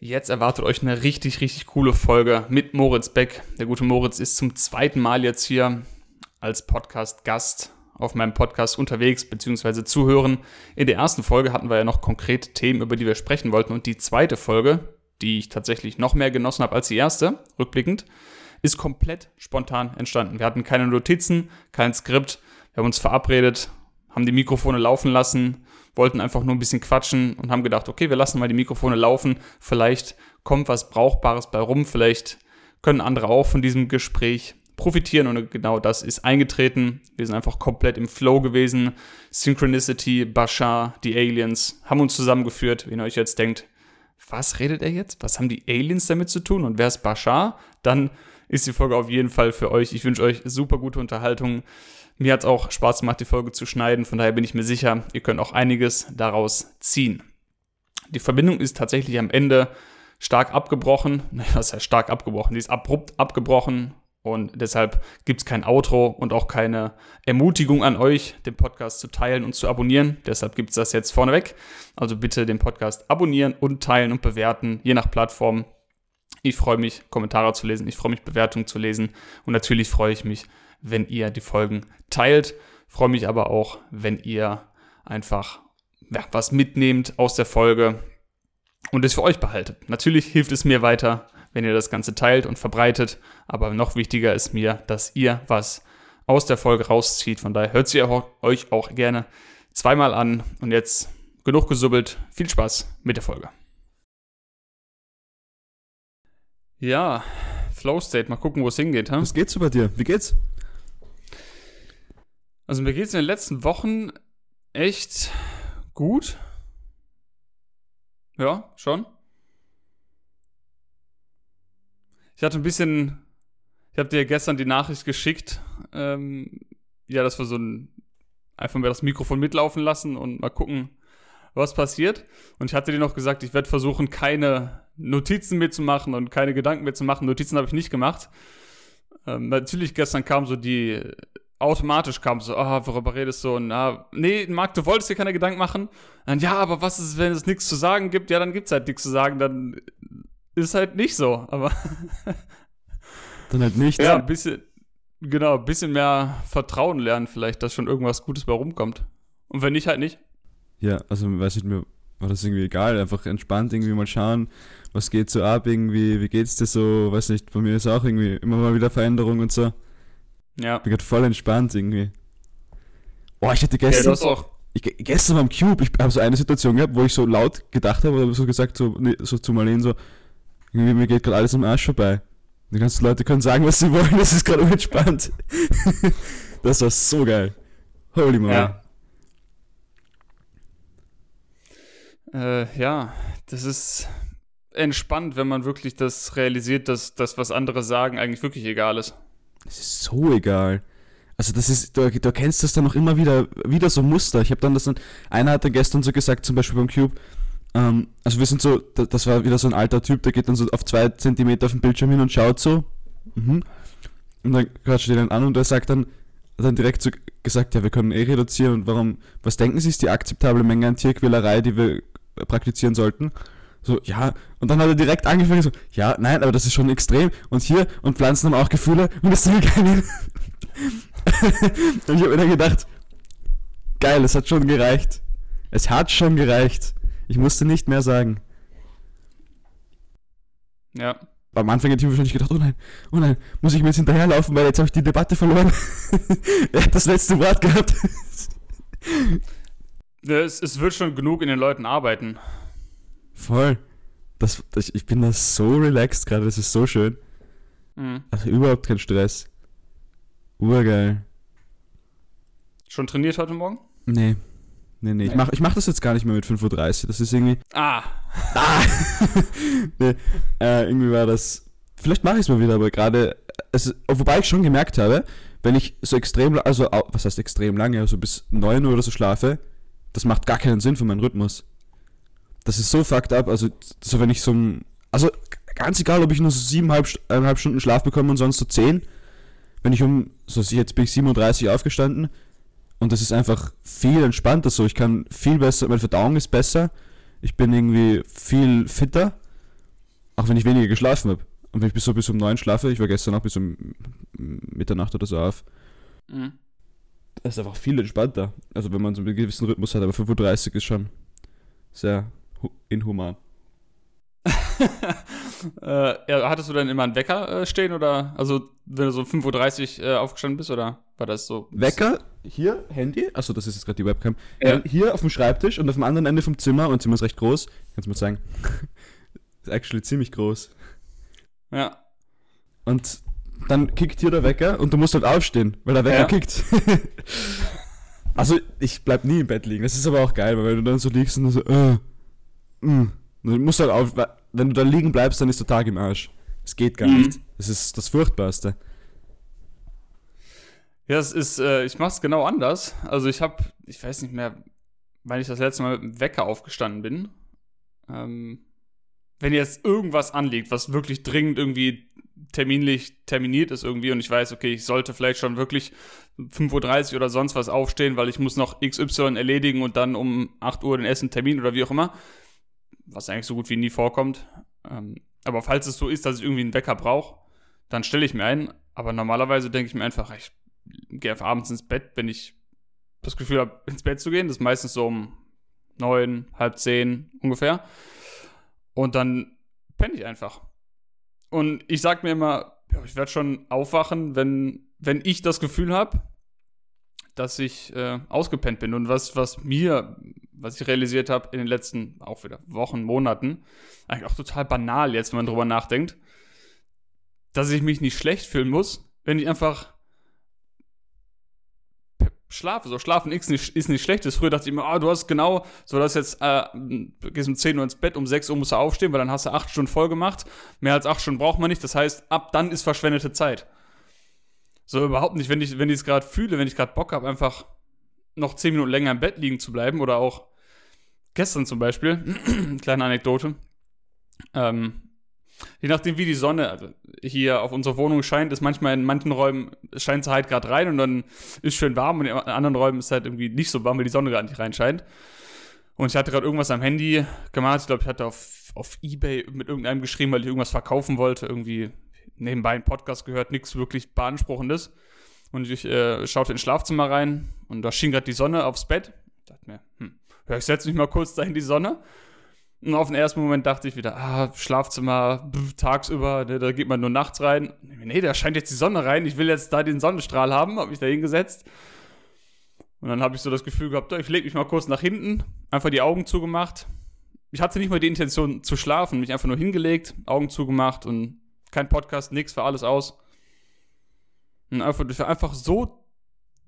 Jetzt erwartet euch eine richtig, richtig coole Folge mit Moritz Beck. Der gute Moritz ist zum zweiten Mal jetzt hier als Podcast-Gast auf meinem Podcast unterwegs bzw. zuhören. In der ersten Folge hatten wir ja noch konkrete Themen, über die wir sprechen wollten. Und die zweite Folge, die ich tatsächlich noch mehr genossen habe als die erste, rückblickend, ist komplett spontan entstanden. Wir hatten keine Notizen, kein Skript. Wir haben uns verabredet, haben die Mikrofone laufen lassen, wollten einfach nur ein bisschen quatschen und haben gedacht, okay, wir lassen mal die Mikrofone laufen. Vielleicht kommt was Brauchbares bei rum. Vielleicht können andere auch von diesem Gespräch profitieren und genau das ist eingetreten. Wir sind einfach komplett im Flow gewesen. Synchronicity, Bashar, die Aliens haben uns zusammengeführt. Wenn ihr euch jetzt denkt, was redet er jetzt? Was haben die Aliens damit zu tun und wer ist Bashar? Dann ist die Folge auf jeden Fall für euch. Ich wünsche euch super gute Unterhaltung. Mir hat es auch Spaß gemacht, die Folge zu schneiden. Von daher bin ich mir sicher, ihr könnt auch einiges daraus ziehen. Die Verbindung ist tatsächlich am Ende stark abgebrochen. Was heißt stark abgebrochen? Die ist abrupt abgebrochen. Und deshalb gibt es kein Outro und auch keine Ermutigung an euch, den Podcast zu teilen und zu abonnieren. Deshalb gibt es das jetzt vorneweg. Also bitte den Podcast abonnieren und teilen und bewerten, je nach Plattform. Ich freue mich, Kommentare zu lesen. Ich freue mich, Bewertungen zu lesen. Und natürlich freue ich mich, wenn ihr die Folgen teilt. Freue mich aber auch, wenn ihr einfach ja, was mitnehmt aus der Folge und es für euch behaltet. Natürlich hilft es mir weiter, wenn ihr das Ganze teilt und verbreitet, aber noch wichtiger ist mir, dass ihr was aus der Folge rauszieht. Von daher hört sie euch auch gerne zweimal an und jetzt genug gesubbelt. Viel Spaß mit der Folge. Ja, Flow State, mal gucken, wo es hingeht. Was geht's bei dir? Wie geht's? Also mir geht es in den letzten Wochen echt gut. Ja, schon. Ich hatte ein bisschen, ich habe dir gestern die Nachricht geschickt, ähm, ja, dass wir so ein, einfach mal das Mikrofon mitlaufen lassen und mal gucken, was passiert. Und ich hatte dir noch gesagt, ich werde versuchen, keine Notizen mehr zu machen und keine Gedanken mehr zu machen. Notizen habe ich nicht gemacht. Ähm, natürlich gestern kam so die automatisch kam so, ah, worüber redest du? Und ah, nee, Marc, du wolltest dir keine Gedanken machen. Und ja, aber was ist, wenn es nichts zu sagen gibt? Ja, dann gibt es halt nichts zu sagen, dann ist halt nicht so. Aber dann halt nicht. Ja, ein bisschen, genau, ein bisschen mehr Vertrauen lernen vielleicht, dass schon irgendwas Gutes bei rumkommt. Und wenn nicht, halt nicht. Ja, also weiß ich mir war das irgendwie egal, einfach entspannt irgendwie mal schauen, was geht so ab irgendwie, wie geht's dir so, weiß nicht, bei mir ist auch irgendwie immer mal wieder Veränderung und so. Ja. Bin gerade voll entspannt irgendwie. Oh, ich hatte gestern. Ja, auch ich, gestern beim Cube, ich habe so eine Situation gehabt, wo ich so laut gedacht habe, oder so gesagt, so, nee, so zu Marlene so, irgendwie mir geht gerade alles am Arsch vorbei. Die ganzen Leute können sagen, was sie wollen, das ist gerade unentspannt. das war so geil. Holy moly. Ja. Äh, ja, das ist entspannt, wenn man wirklich das realisiert, dass das, was andere sagen, eigentlich wirklich egal ist. Das ist so egal. Also das ist, du, du kennst das dann noch immer wieder, wieder so Muster. Ich habe dann das dann, einer hat dann gestern so gesagt, zum Beispiel beim Cube, ähm, also wir sind so, das war wieder so ein alter Typ, der geht dann so auf zwei Zentimeter auf den Bildschirm hin und schaut so. Mhm. Und dann quatscht er den an und der sagt dann, dann direkt so gesagt, ja, wir können eh reduzieren und warum, was denken Sie, ist die akzeptable Menge an Tierquälerei, die wir praktizizieren sollten? So, ja, und dann hat er direkt angefangen so, ja, nein, aber das ist schon extrem. Und hier, und Pflanzen haben auch Gefühle und das sind keine. und ich habe mir dann gedacht, geil, es hat schon gereicht. Es hat schon gereicht. Ich musste nicht mehr sagen. Ja. Am Anfang hätte ich wahrscheinlich gedacht, oh nein, oh nein, muss ich mir jetzt hinterherlaufen, weil jetzt habe ich die Debatte verloren. er hat das letzte Wort gehabt. es, es wird schon genug in den Leuten arbeiten. Voll. Das, das, ich bin da so relaxed gerade, das ist so schön. Mhm. Also überhaupt kein Stress. Urgeil. Schon trainiert heute Morgen? Nee. Nee, nee. Ich, mach, ich mach das jetzt gar nicht mehr mit 5.30 Uhr. Das ist irgendwie. Ah! Ah! nee. Äh, irgendwie war das. Vielleicht mache ich es mal wieder, aber gerade. Wobei ich schon gemerkt habe, wenn ich so extrem. Also, was heißt extrem lange? Also bis 9 Uhr oder so schlafe, das macht gar keinen Sinn für meinen Rhythmus das ist so fucked up. Also, so wenn ich so Also, ganz egal, ob ich nur so siebeneinhalb Stunden Schlaf bekomme und sonst so zehn. Wenn ich um. So, jetzt bin ich 37 aufgestanden. Und das ist einfach viel entspannter so. Ich kann viel besser. Meine Verdauung ist besser. Ich bin irgendwie viel fitter. Auch wenn ich weniger geschlafen habe. Und wenn ich bis so bis um neun schlafe, ich war gestern auch bis um Mitternacht oder so auf, mhm. das ist einfach viel entspannter. Also wenn man so einen gewissen Rhythmus hat, aber 35 ist schon sehr inhuman. äh, ja, hattest du dann immer einen Wecker äh, stehen oder, also wenn du so um 5.30 Uhr äh, aufgestanden bist oder war das so? Wecker, hier, Handy, achso, das ist jetzt gerade die Webcam, ja. Hier auf dem Schreibtisch und auf dem anderen Ende vom Zimmer, und Zimmer ist recht groß, kannst du mal zeigen, ist actually ziemlich groß. Ja. Und dann kickt hier der Wecker und du musst halt aufstehen, weil der Wecker ja. kickt. also ich bleib nie im Bett liegen, das ist aber auch geil, weil wenn du dann so liegst und so, äh, mh, du musst halt auf, wenn du da liegen bleibst, dann ist der Tag im Arsch. Es geht gar mhm. nicht. Das ist das Furchtbarste. Ja, es ist, äh, ich mach's genau anders. Also ich habe, ich weiß nicht mehr, wann ich das letzte Mal mit dem Wecker aufgestanden bin. Ähm, wenn jetzt irgendwas anliegt, was wirklich dringend irgendwie terminlich terminiert ist irgendwie und ich weiß, okay, ich sollte vielleicht schon wirklich 5.30 Uhr oder sonst was aufstehen, weil ich muss noch XY erledigen und dann um 8 Uhr den Essen Termin oder wie auch immer, was eigentlich so gut wie nie vorkommt. Ähm, aber falls es so ist, dass ich irgendwie einen Wecker brauche, dann stelle ich mir ein. Aber normalerweise denke ich mir einfach, ich gehe abends ins Bett, wenn ich das Gefühl habe, ins Bett zu gehen. Das ist meistens so um neun, halb zehn ungefähr. Und dann penne ich einfach. Und ich sag mir immer, ja, ich werde schon aufwachen, wenn, wenn ich das Gefühl habe, dass ich äh, ausgepennt bin. Und was, was mir was ich realisiert habe in den letzten auch wieder Wochen, Monaten, eigentlich auch total banal jetzt, wenn man drüber nachdenkt, dass ich mich nicht schlecht fühlen muss, wenn ich einfach schlafe. So schlafen ist nicht, ist nicht schlecht. Früher dachte ich immer, ah, du hast genau, so dass jetzt äh, gehst um 10 Uhr ins Bett, um 6 Uhr musst du aufstehen, weil dann hast du 8 Stunden voll gemacht. Mehr als 8 Stunden braucht man nicht. Das heißt, ab dann ist verschwendete Zeit. So überhaupt nicht, wenn ich wenn ich es gerade fühle, wenn ich gerade Bock habe, einfach noch 10 Minuten länger im Bett liegen zu bleiben oder auch gestern zum Beispiel, kleine Anekdote, ähm, je nachdem wie die Sonne also hier auf unsere Wohnung scheint, ist manchmal in manchen Räumen scheint sie halt gerade rein und dann ist schön warm und in anderen Räumen ist halt irgendwie nicht so warm, weil die Sonne gerade nicht reinscheint. Und ich hatte gerade irgendwas am Handy gemacht. Ich glaube, ich hatte auf, auf Ebay mit irgendeinem geschrieben, weil ich irgendwas verkaufen wollte. Irgendwie nebenbei einen Podcast gehört, nichts wirklich beanspruchendes. Und ich äh, schaute ins Schlafzimmer rein und da schien gerade die Sonne aufs Bett. Ich dachte mir, hm, ja, ich setze mich mal kurz da in die Sonne. Und auf den ersten Moment dachte ich wieder, ah, Schlafzimmer, pff, tagsüber, ne, da geht man nur nachts rein. Nee, da scheint jetzt die Sonne rein, ich will jetzt da den Sonnenstrahl haben, habe mich da hingesetzt. Und dann habe ich so das Gefühl gehabt, ich lege mich mal kurz nach hinten, einfach die Augen zugemacht. Ich hatte nicht mal die Intention zu schlafen, mich einfach nur hingelegt, Augen zugemacht und kein Podcast, nix, war alles aus. Und einfach, ich war einfach so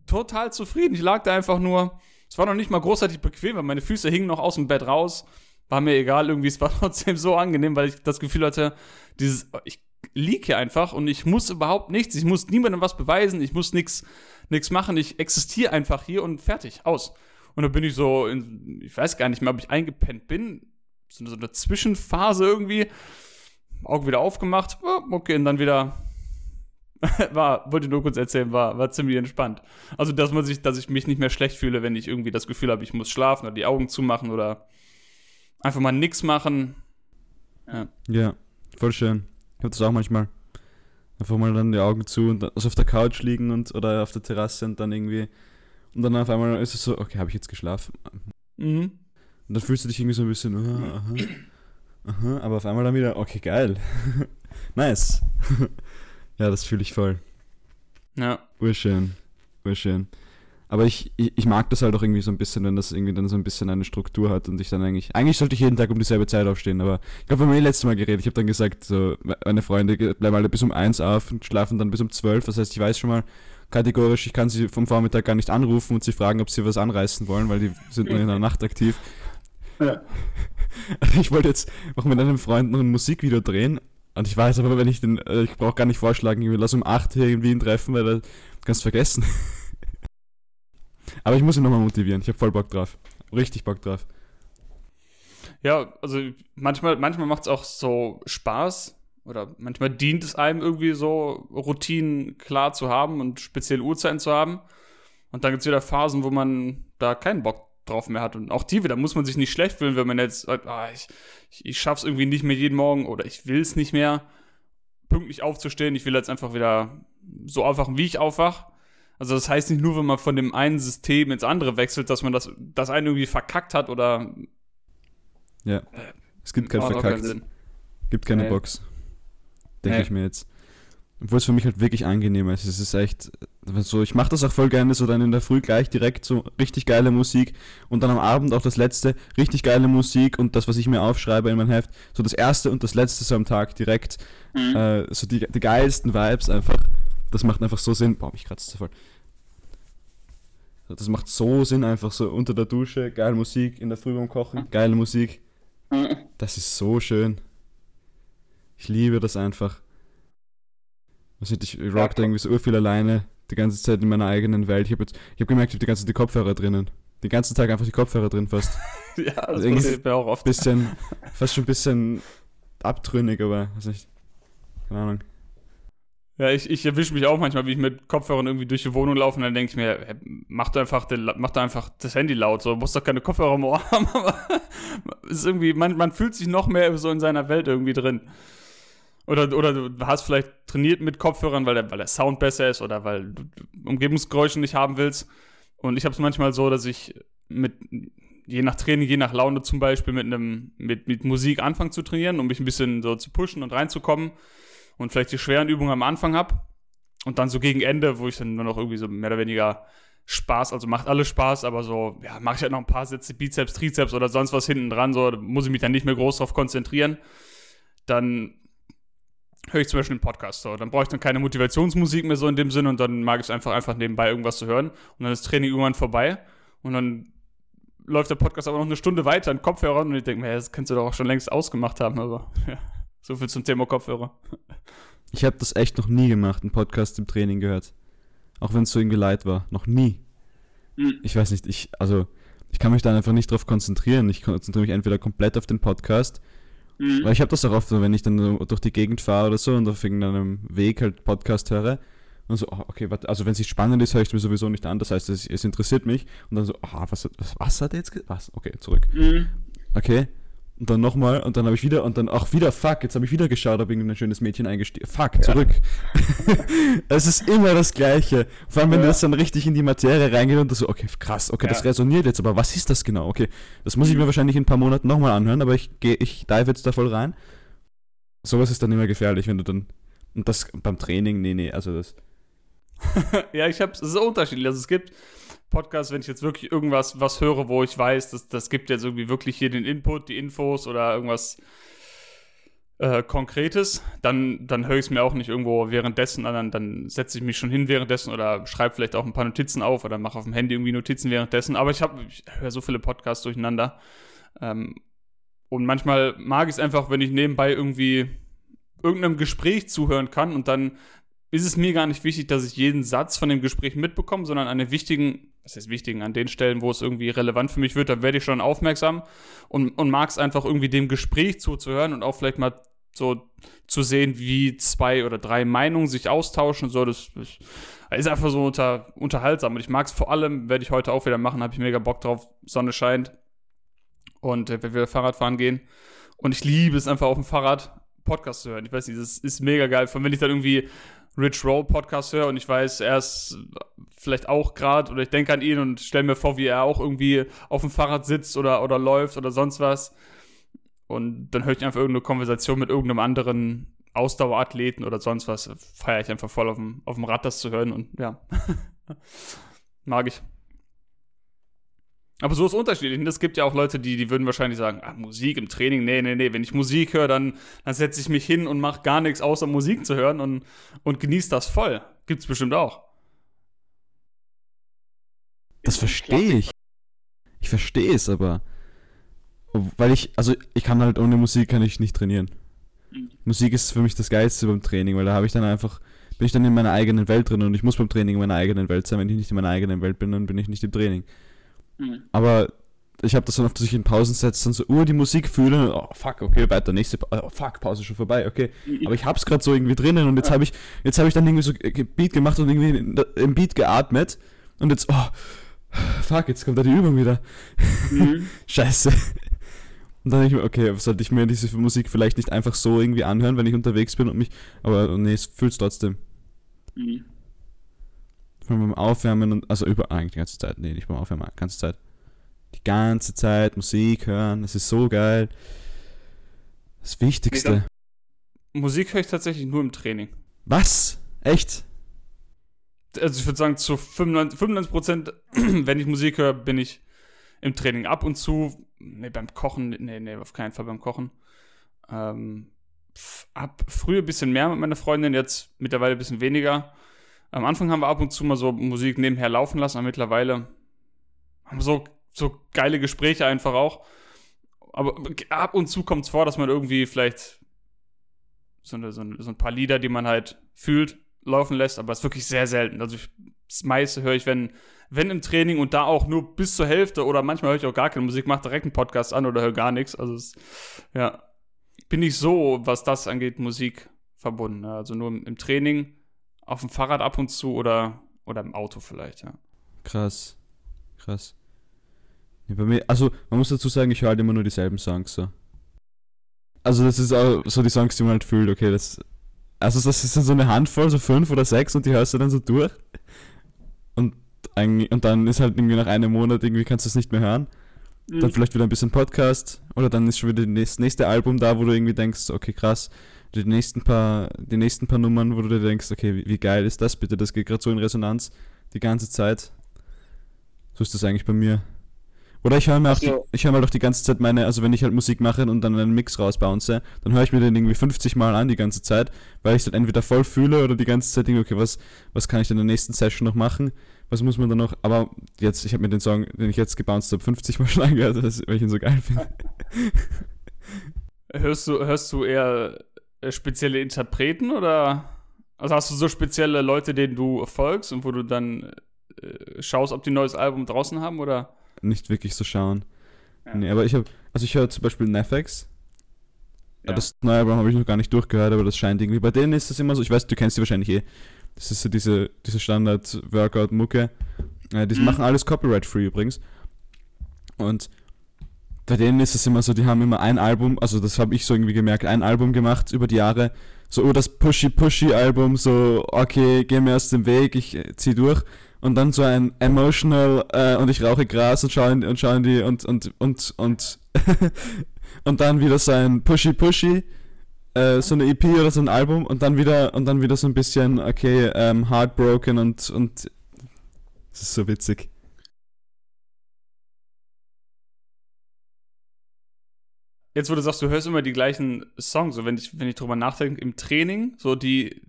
total zufrieden. Ich lag da einfach nur. Es war noch nicht mal großartig bequem, weil meine Füße hingen noch aus dem Bett raus. War mir egal, irgendwie, es war trotzdem so angenehm, weil ich das Gefühl hatte, dieses, ich lieg hier einfach und ich muss überhaupt nichts, ich muss niemandem was beweisen, ich muss nichts nichts machen, ich existiere einfach hier und fertig, aus. Und dann bin ich so, in, ich weiß gar nicht mehr, ob ich eingepennt bin, so eine Zwischenphase irgendwie, Augen wieder aufgemacht, okay, und dann wieder war, wollte nur kurz erzählen, war, war ziemlich entspannt. Also, dass man sich, dass ich mich nicht mehr schlecht fühle, wenn ich irgendwie das Gefühl habe, ich muss schlafen oder die Augen zumachen oder einfach mal nichts machen. Ja. ja, voll schön. Ich habe das auch manchmal. Einfach mal dann die Augen zu und also auf der Couch liegen und oder auf der Terrasse und dann irgendwie. Und dann auf einmal ist es so, okay, habe ich jetzt geschlafen? Mhm. Und dann fühlst du dich irgendwie so ein bisschen, uh, aha, aha, aber auf einmal dann wieder, okay, geil. nice. Ja, das fühle ich voll. Ja. Urschön. Urschön. Aber ich, ich, ich, mag das halt auch irgendwie so ein bisschen, wenn das irgendwie dann so ein bisschen eine Struktur hat und ich dann eigentlich. Eigentlich sollte ich jeden Tag um dieselbe Zeit aufstehen, aber ich glaube, wir haben eh letztes Mal geredet. Ich habe dann gesagt, so, meine Freunde bleiben alle bis um eins auf und schlafen dann bis um zwölf. Das heißt, ich weiß schon mal kategorisch, ich kann sie vom Vormittag gar nicht anrufen und sie fragen, ob sie was anreißen wollen, weil die sind nur in der Nacht aktiv. Ja. Ich wollte jetzt auch mit einem Freund noch ein Musikvideo drehen und ich weiß aber, wenn ich den, äh, ich brauche gar nicht vorschlagen, ich will lass um 8 hier in Wien treffen, weil du kannst vergessen. aber ich muss ihn nochmal motivieren. Ich habe voll Bock drauf. Richtig Bock drauf. Ja, also manchmal, manchmal macht es auch so Spaß oder manchmal dient es einem irgendwie so, Routinen klar zu haben und spezielle Uhrzeiten zu haben. Und dann gibt es wieder Phasen, wo man da keinen Bock drauf mehr hat. Und auch die wieder muss man sich nicht schlecht fühlen, wenn man jetzt sagt, ah, ich, ich, ich schaff's irgendwie nicht mehr jeden Morgen oder ich will's nicht mehr, pünktlich aufzustehen. Ich will jetzt einfach wieder so aufwachen, wie ich aufwach. Also das heißt nicht nur, wenn man von dem einen System ins andere wechselt, dass man das, das eine irgendwie verkackt hat oder. Ja. Es gibt kein Verkackt. Gibt keine nee. Box. Denke nee. ich mir jetzt. Obwohl es für mich halt wirklich angenehm ist. Es ist echt so, ich mache das auch voll gerne, so dann in der Früh gleich direkt so richtig geile Musik und dann am Abend auch das letzte, richtig geile Musik und das, was ich mir aufschreibe in mein Heft, so das erste und das letzte so am Tag direkt, mhm. äh, so die, die geilsten Vibes einfach. Das macht einfach so Sinn. Boah, mich kratzt voll. Das macht so Sinn, einfach so unter der Dusche, geile Musik, in der Früh beim Kochen, geile Musik. Mhm. Das ist so schön. Ich liebe das einfach. Was ich, ich rock da irgendwie so viel alleine, die ganze Zeit in meiner eigenen Welt. Ich habe hab gemerkt, ich habe die ganze Zeit die Kopfhörer drinnen. Den ganzen Tag einfach die Kopfhörer drin fast. ja, das also passiert mir auch oft. Bisschen, fast schon ein bisschen abtrünnig, aber weiß nicht. Keine Ahnung. Ja, ich, ich erwische mich auch manchmal, wie ich mit Kopfhörern irgendwie durch die Wohnung laufe und dann denke ich mir, mach doch einfach, den, mach doch einfach das Handy laut, so, musst doch keine Kopfhörer im Ohr haben, aber ist irgendwie, man, man fühlt sich noch mehr so in seiner Welt irgendwie drin. Oder, oder du hast vielleicht trainiert mit Kopfhörern, weil der, weil der Sound besser ist oder weil du Umgebungsgeräusche nicht haben willst. Und ich habe es manchmal so, dass ich mit, je nach Training, je nach Laune zum Beispiel, mit einem, mit, mit Musik anfange zu trainieren, um mich ein bisschen so zu pushen und reinzukommen und vielleicht die schweren Übungen am Anfang habe. Und dann so gegen Ende, wo ich dann nur noch irgendwie so mehr oder weniger Spaß, also macht alles Spaß, aber so, ja, mache ich halt noch ein paar Sätze Bizeps, Trizeps oder sonst was hinten dran, so, muss ich mich dann nicht mehr groß drauf konzentrieren. Dann höre ich zum Beispiel einen Podcast. So. Dann brauche ich dann keine Motivationsmusik mehr so in dem Sinne und dann mag ich es einfach, einfach nebenbei irgendwas zu hören. Und dann ist Training irgendwann vorbei und dann läuft der Podcast aber noch eine Stunde weiter in Kopfhörern und ich denke mir, das kannst du doch auch schon längst ausgemacht haben, aber ja, so viel zum Thema Kopfhörer. Ich habe das echt noch nie gemacht, einen Podcast im Training gehört. Auch wenn es so irgendwie leid war. Noch nie. Mhm. Ich weiß nicht, ich, also, ich kann mich da einfach nicht drauf konzentrieren. Ich konzentriere mich entweder komplett auf den Podcast Mhm. Weil ich habe das auch oft, wenn ich dann durch die Gegend fahre oder so und auf irgendeinem Weg halt Podcast höre und so, oh, okay, warte, also wenn es nicht spannend ist, höre ich mir sowieso nicht an, das heißt, es, es interessiert mich und dann so, ah, was, was, was hat er jetzt, was, okay, zurück. Mhm. Okay, und dann nochmal und dann habe ich wieder und dann auch wieder, fuck, jetzt habe ich wieder geschaut, ob irgendein schönes Mädchen eingestiegen Fuck, zurück. Ja. es ist immer das Gleiche. Vor allem, wenn ja. das dann richtig in die Materie reingeht und so, okay, krass, okay, ja. das resoniert jetzt, aber was ist das genau? Okay, das muss ich mir wahrscheinlich in ein paar Monaten nochmal anhören, aber ich gehe, ich dive jetzt da voll rein. Sowas ist dann immer gefährlich, wenn du dann. Und das beim Training, nee, nee, also das. ja, ich habe es ist unterschiedlich. Also es gibt Podcast, wenn ich jetzt wirklich irgendwas was höre, wo ich weiß, dass das gibt jetzt irgendwie wirklich hier den Input, die Infos oder irgendwas äh, Konkretes, dann, dann höre ich es mir auch nicht irgendwo währenddessen an, dann, dann setze ich mich schon hin währenddessen oder schreibe vielleicht auch ein paar Notizen auf oder mache auf dem Handy irgendwie Notizen währenddessen. Aber ich ich höre so viele Podcasts durcheinander. Ähm, und manchmal mag ich es einfach, wenn ich nebenbei irgendwie irgendeinem Gespräch zuhören kann und dann ist es mir gar nicht wichtig, dass ich jeden Satz von dem Gespräch mitbekomme, sondern an den wichtigen, was heißt wichtigen, an den Stellen, wo es irgendwie relevant für mich wird, da werde ich schon aufmerksam und, und mag es einfach irgendwie dem Gespräch zuzuhören und auch vielleicht mal so zu sehen, wie zwei oder drei Meinungen sich austauschen und so. Das, ist einfach so unter, unterhaltsam und ich mag es vor allem, werde ich heute auch wieder machen, habe ich mega Bock drauf, Sonne scheint und äh, wenn wir Fahrrad fahren gehen und ich liebe es einfach auf dem Fahrrad Podcast zu hören. Ich weiß nicht, das ist mega geil. Von wenn ich dann irgendwie Rich Roll Podcast höre und ich weiß, er ist vielleicht auch gerade oder ich denke an ihn und stelle mir vor, wie er auch irgendwie auf dem Fahrrad sitzt oder, oder läuft oder sonst was. Und dann höre ich einfach irgendeine Konversation mit irgendeinem anderen Ausdauerathleten oder sonst was. Feiere ich einfach voll auf dem, auf dem Rad das zu hören und ja. Mag ich. Aber so ist unterschiedlich. Und es gibt ja auch Leute, die, die würden wahrscheinlich sagen, ah, Musik im Training, nee, nee, nee. Wenn ich Musik höre, dann, dann setze ich mich hin und mache gar nichts, außer Musik zu hören und, und genieße das voll. Gibt's bestimmt auch. Das verstehe ich. Ich verstehe es aber. Weil ich, also ich kann halt ohne Musik kann ich nicht trainieren. Mhm. Musik ist für mich das Geilste beim Training, weil da habe ich dann einfach, bin ich dann in meiner eigenen Welt drin und ich muss beim Training in meiner eigenen Welt sein. Wenn ich nicht in meiner eigenen Welt bin, dann bin ich nicht im Training. Mhm. Aber ich habe das dann oft, dass ich in Pausen setze, dann so Uhr die Musik fühle und oh fuck, okay, weiter, nächste pa oh, fuck, Pause schon vorbei, okay. Mhm. Aber ich hab's gerade so irgendwie drinnen und jetzt habe ich, jetzt habe ich dann irgendwie so Beat gemacht und irgendwie im Beat geatmet und jetzt, oh, Fuck, jetzt kommt da die Übung wieder. Mhm. Scheiße. Und dann denke ich mir, okay, sollte ich mir diese Musik vielleicht nicht einfach so irgendwie anhören, wenn ich unterwegs bin und mich. Aber nee, es fühlt es trotzdem. Mhm. Beim Aufwärmen und. Also über eigentlich die ganze Zeit. Nee, nicht beim Aufwärmen, die ganze Zeit. Die ganze Zeit Musik hören, das ist so geil. Das Wichtigste. Musik höre ich tatsächlich nur im Training. Was? Echt? Also ich würde sagen, zu 95, 95 wenn ich Musik höre, bin ich im Training ab und zu. Nee, beim Kochen, nee, nee, auf keinen Fall beim Kochen. Ähm, ab früher ein bisschen mehr mit meiner Freundin, jetzt mittlerweile ein bisschen weniger. Am Anfang haben wir ab und zu mal so Musik nebenher laufen lassen, aber mittlerweile haben wir so, so geile Gespräche einfach auch. Aber ab und zu kommt es vor, dass man irgendwie vielleicht so, eine, so, ein paar Lieder, die man halt fühlt, laufen lässt, aber es ist wirklich sehr selten. Also ich, das meiste höre ich, wenn, wenn im Training und da auch nur bis zur Hälfte oder manchmal höre ich auch gar keine Musik, mache direkt einen Podcast an oder höre gar nichts. Also es, ja, bin ich so, was das angeht, Musik verbunden. Also nur im Training, auf dem Fahrrad ab und zu oder, oder im Auto vielleicht, ja. Krass. Krass. Ja, bei mir, also man muss dazu sagen, ich höre halt immer nur dieselben Songs so. Also das ist auch so die Songs, die man halt fühlt, okay, das. Also das ist dann so eine Handvoll, so fünf oder sechs und die hörst du dann so durch. Und und dann ist halt irgendwie nach einem Monat irgendwie kannst du es nicht mehr hören. Mhm. Dann vielleicht wieder ein bisschen Podcast oder dann ist schon wieder das nächste Album da, wo du irgendwie denkst, okay, krass, die nächsten paar, die nächsten paar Nummern, wo du dir denkst, okay, wie, wie geil ist das bitte? Das geht gerade so in Resonanz die ganze Zeit. So ist das eigentlich bei mir. Oder ich höre mir auch die, ich höre mal doch die ganze Zeit meine, also wenn ich halt Musik mache und dann einen Mix rausbounce, dann höre ich mir den irgendwie 50 Mal an die ganze Zeit, weil ich es dann entweder voll fühle oder die ganze Zeit denke, okay, was, was kann ich denn in der nächsten Session noch machen? Was muss man dann noch? Aber jetzt, ich habe mir den Song, den ich jetzt gebounced habe, 50 Mal schon angehört, weil ich ihn so geil finde. hörst du, hörst du eher spezielle Interpreten oder also hast du so spezielle Leute, denen du folgst und wo du dann äh, schaust, ob die ein neues Album draußen haben oder? nicht wirklich so schauen. Ja. Nee, aber ich habe, also ich höre zum Beispiel Nefex. Ja. Das neue Album habe ich noch gar nicht durchgehört, aber das scheint irgendwie. Bei denen ist das immer so, ich weiß, du kennst die wahrscheinlich eh. Das ist so diese, diese Standard-Workout-Mucke. Äh, die mhm. machen alles copyright-free übrigens. Und bei denen ist es immer so, die haben immer ein Album, also das habe ich so irgendwie gemerkt, ein Album gemacht über die Jahre. So, oh, das Pushy-Pushy-Album, so, okay, geh mir aus dem Weg, ich äh, zieh durch und dann so ein emotional äh, und ich rauche Gras und schaue in, und schaue in die und und und und und dann wieder so ein pushy pushy äh, so eine EP oder so ein Album und dann wieder und dann wieder so ein bisschen okay ähm, heartbroken und und das ist so witzig. Jetzt, wo du sagst, du hörst immer die gleichen Songs, so wenn ich, wenn ich drüber nachdenke, im Training, so die,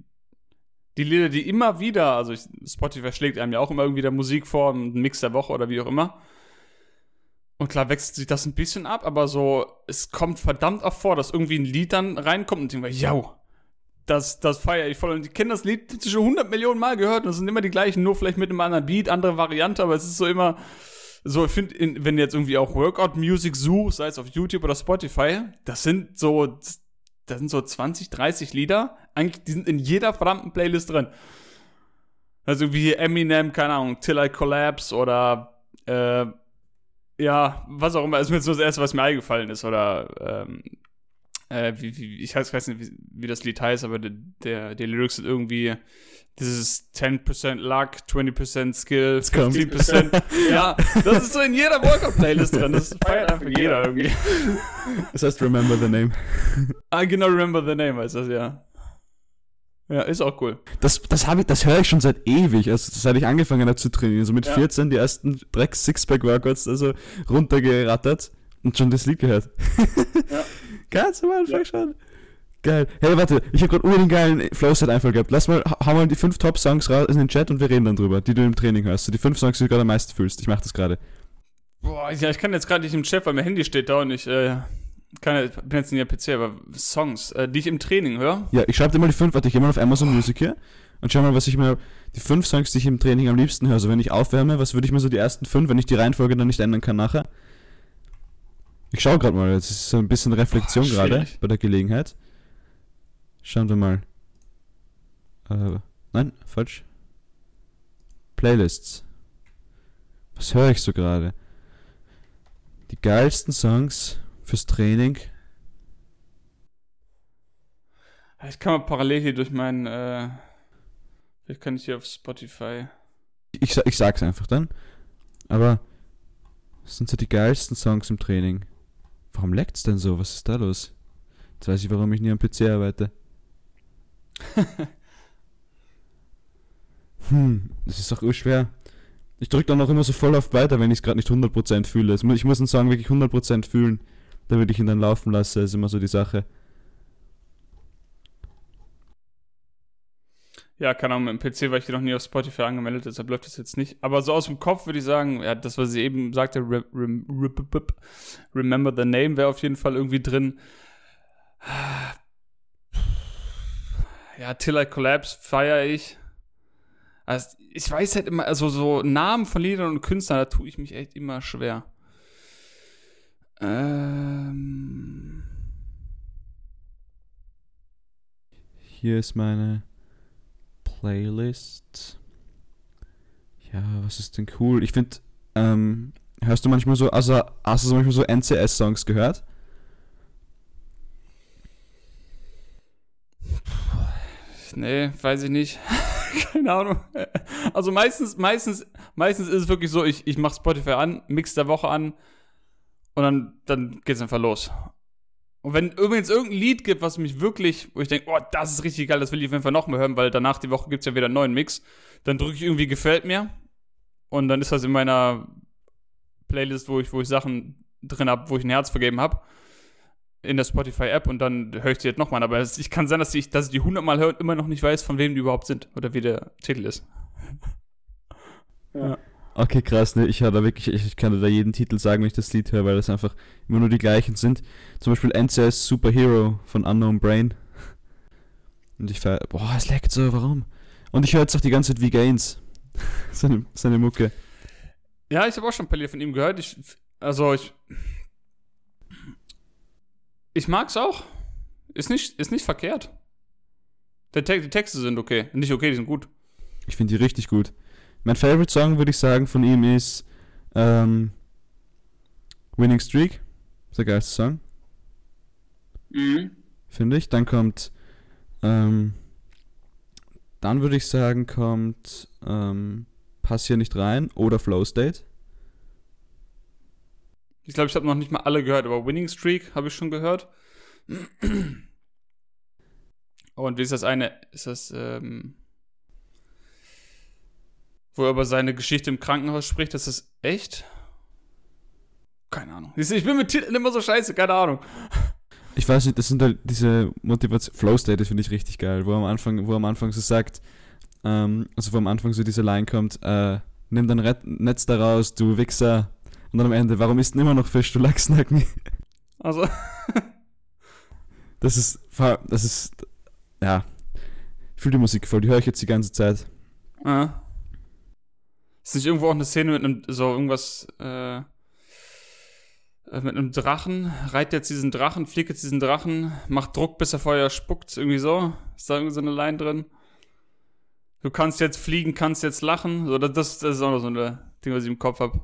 die Lieder, die immer wieder, also ich, Spotify schlägt einem ja auch immer irgendwie der Musik vor, ein Mix der Woche oder wie auch immer. Und klar wechselt sich das ein bisschen ab, aber so, es kommt verdammt auch vor, dass irgendwie ein Lied dann reinkommt und denke ja, das, das feiere ich voll. Und ich kenne das Lied schon 100 Millionen Mal gehört und es sind immer die gleichen, nur vielleicht mit einem anderen Beat, andere Variante, aber es ist so immer, so, ich finde, wenn du jetzt irgendwie auch Workout-Music suchst, sei es auf YouTube oder Spotify, das sind so da sind so 20, 30 Lieder. Eigentlich, die sind in jeder verdammten Playlist drin. Also wie Eminem, keine Ahnung, Till I Collapse oder äh, ja, was auch immer. Das ist mir jetzt so das erste, was mir eingefallen ist. Oder ähm, äh, wie, wie, ich weiß, weiß nicht, wie, wie, das Lied heißt, aber der, der, die Lyrics sind irgendwie dieses 10% Luck, 20% Skill, 15%. ja, das ist so in jeder Workout-Playlist drin. Das feiert einfach jeder irgendwie. Das heißt Remember the Name. Ah, genau, Remember the Name heißt das, ja. Ja, ist auch cool. Das, das, ich, das höre ich schon seit ewig, also seit ich angefangen habe zu trainieren. So mit ja. 14 die ersten Drecks Sixpack-Workouts also runtergerattert und schon das Lied gehört. Ja. Ganz am Anfang ja. schon. Geil. Hey, warte, ich habe gerade unbedingt geilen Flowset-Einfall gehabt. Lass mal, hau mal die fünf Top-Songs raus in den Chat und wir reden dann drüber, die du im Training hörst. So die fünf Songs, die du gerade am meisten fühlst. Ich mach das gerade. Boah, ja, ich kann jetzt gerade nicht im Chat, weil mein Handy steht da und ich, äh, kann, bin jetzt nicht der PC, aber Songs, äh, die ich im Training höre. Ja, ich schreibe dir mal die fünf, warte, ich gehe mal auf Amazon oh. Music hier und schau mal, was ich mir, die fünf Songs, die ich im Training am liebsten höre. Also wenn ich aufwärme, was würde ich mir so die ersten fünf, wenn ich die Reihenfolge dann nicht ändern kann nachher? Ich schaue gerade mal, jetzt ist so ein bisschen Reflexion gerade bei der Gelegenheit. Schauen wir mal. Äh, nein, falsch. Playlists. Was höre ich so gerade? Die geilsten Songs fürs Training. Ich kann mal parallel hier durch meinen, äh, vielleicht kann ich hier auf Spotify. Ich, ich sag's einfach dann. Aber was sind so die geilsten Songs im Training? Warum leckt's denn so? Was ist da los? Jetzt weiß ich, warum ich nie am PC arbeite. hm, das ist doch urschwer. Ich drücke dann auch immer so voll oft weiter, wenn ich es gerade nicht 100% fühle. Ich muss einen Song wirklich 100% fühlen, damit ich ihn dann laufen lasse. Ist immer so die Sache. Ja, keine Ahnung, dem PC war ich noch nie auf Spotify angemeldet, deshalb läuft das jetzt nicht. Aber so aus dem Kopf würde ich sagen, ja, das, was sie eben sagte, re, re, re, Remember the Name wäre auf jeden Fall irgendwie drin. Ja, Till I Collapse feiere ich. Also, ich weiß halt immer, also so Namen von Liedern und Künstlern, da tue ich mich echt immer schwer. Ähm. Hier ist meine Playlist. Ja, was ist denn cool? Ich finde, ähm, hörst du manchmal so, also hast du manchmal so NCS-Songs gehört? Nee, weiß ich nicht. Keine Ahnung. Also meistens, meistens, meistens ist es wirklich so, ich, ich mache Spotify an, Mix der Woche an und dann, dann geht es einfach los. Und wenn übrigens irgendein Lied gibt, was mich wirklich, wo ich denke, oh, das ist richtig geil, das will ich auf jeden Fall noch mal hören, weil danach die Woche gibt es ja wieder einen neuen Mix, dann drücke ich irgendwie gefällt mir und dann ist das in meiner Playlist, wo ich, wo ich Sachen drin habe, wo ich ein Herz vergeben habe in der Spotify-App und dann höre ich die jetzt nochmal. Aber ich kann sein, dass ich, dass ich die hundertmal höre und immer noch nicht weiß, von wem die überhaupt sind oder wie der Titel ist. ja. Okay, krass, ne? Ich, da wirklich, ich, kann da jeden Titel sagen, wenn ich das Lied höre, weil das einfach immer nur die gleichen sind. Zum Beispiel NCS Superhero von Unknown Brain. Und ich feier, boah, es leckt so, warum? Und ich höre jetzt auch die ganze Zeit wie Gains. seine, seine Mucke. Ja, ich habe auch schon ein paar Lieder von ihm gehört. Ich, also, ich, ich mag's auch. Ist nicht, ist nicht verkehrt. Der Te die Texte sind okay. Nicht okay, die sind gut. Ich finde die richtig gut. Mein Favorite Song, würde ich sagen, von ihm ist ähm, Winning Streak. ist der geilste Song. Mhm. Finde ich. Dann kommt ähm, dann würde ich sagen, kommt ähm, Pass hier nicht rein oder Flow State. Ich glaube, ich habe noch nicht mal alle gehört, aber Winning Streak habe ich schon gehört. Und wie ist das eine? Ist das, ähm, wo er über seine Geschichte im Krankenhaus spricht? Das ist echt? Keine Ahnung. Ich bin mit Titeln immer so scheiße, keine Ahnung. Ich weiß nicht, das sind halt diese Motivation. Flow State finde ich richtig geil, wo am Anfang, wo am Anfang so sagt, ähm, also wo am Anfang so diese Line kommt, äh, nimm dein Netz da raus, du Wichser. Und dann am Ende, warum ist denn immer noch Fisch, du Lachsnacken? Also. das ist, das ist, ja. Ich fühle die Musik voll, die höre ich jetzt die ganze Zeit. Ah. Ist nicht irgendwo auch eine Szene mit einem, so irgendwas, äh, äh mit einem Drachen, reitet jetzt diesen Drachen, fliegt jetzt diesen Drachen, macht Druck, bis er Feuer spuckt, irgendwie so. Ist da irgendwie so eine Line drin? Du kannst jetzt fliegen, kannst jetzt lachen. So, das, das ist auch noch so ein Ding, was ich im Kopf habe.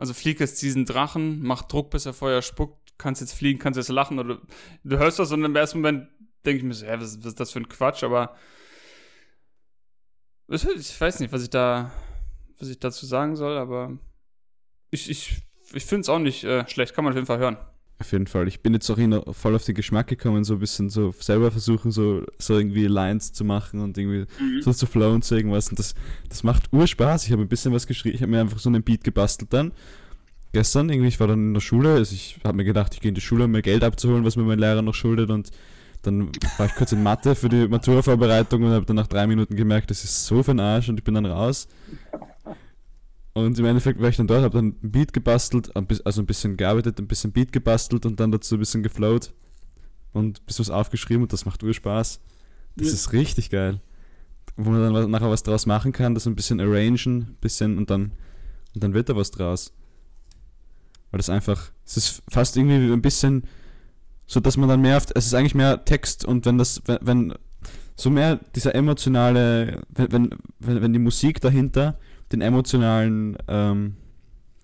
Also flieg jetzt diesen Drachen, mach Druck, bis er Feuer spuckt, kannst jetzt fliegen, kannst jetzt lachen. Oder du hörst das und im ersten Moment denke ich mir so, hä, was, was, ist das für ein Quatsch? Aber ich weiß nicht, was ich da, was ich dazu sagen soll, aber ich, ich, ich finde es auch nicht äh, schlecht, kann man auf jeden Fall hören. Auf jeden Fall. Ich bin jetzt auch voll auf den Geschmack gekommen, so ein bisschen so selber versuchen, so, so irgendwie Lines zu machen und irgendwie mhm. so zu flowen zu irgendwas. Und das, das macht Urspaß. Ich habe ein bisschen was geschrieben. Ich habe mir einfach so einen Beat gebastelt dann. Gestern irgendwie, ich war dann in der Schule. Also ich habe mir gedacht, ich gehe in die Schule, um mir Geld abzuholen, was mir mein Lehrer noch schuldet. Und dann war ich kurz in Mathe für die Maturavorbereitung und habe dann nach drei Minuten gemerkt, das ist so für den Arsch und ich bin dann raus. Und im Endeffekt war ich dann dort, habe dann ein Beat gebastelt, also ein bisschen gearbeitet, ein bisschen Beat gebastelt und dann dazu ein bisschen geflowt und ein bisschen was aufgeschrieben und das macht ur Spaß. Das ja. ist richtig geil. Wo man dann nachher was draus machen kann, das ein bisschen arrangen, ein bisschen und dann, und dann wird da was draus. Weil das einfach, es ist fast irgendwie ein bisschen so, dass man dann mehr, auf, es ist eigentlich mehr Text und wenn das, wenn, wenn so mehr dieser emotionale, wenn, wenn, wenn die Musik dahinter den emotionalen, ähm,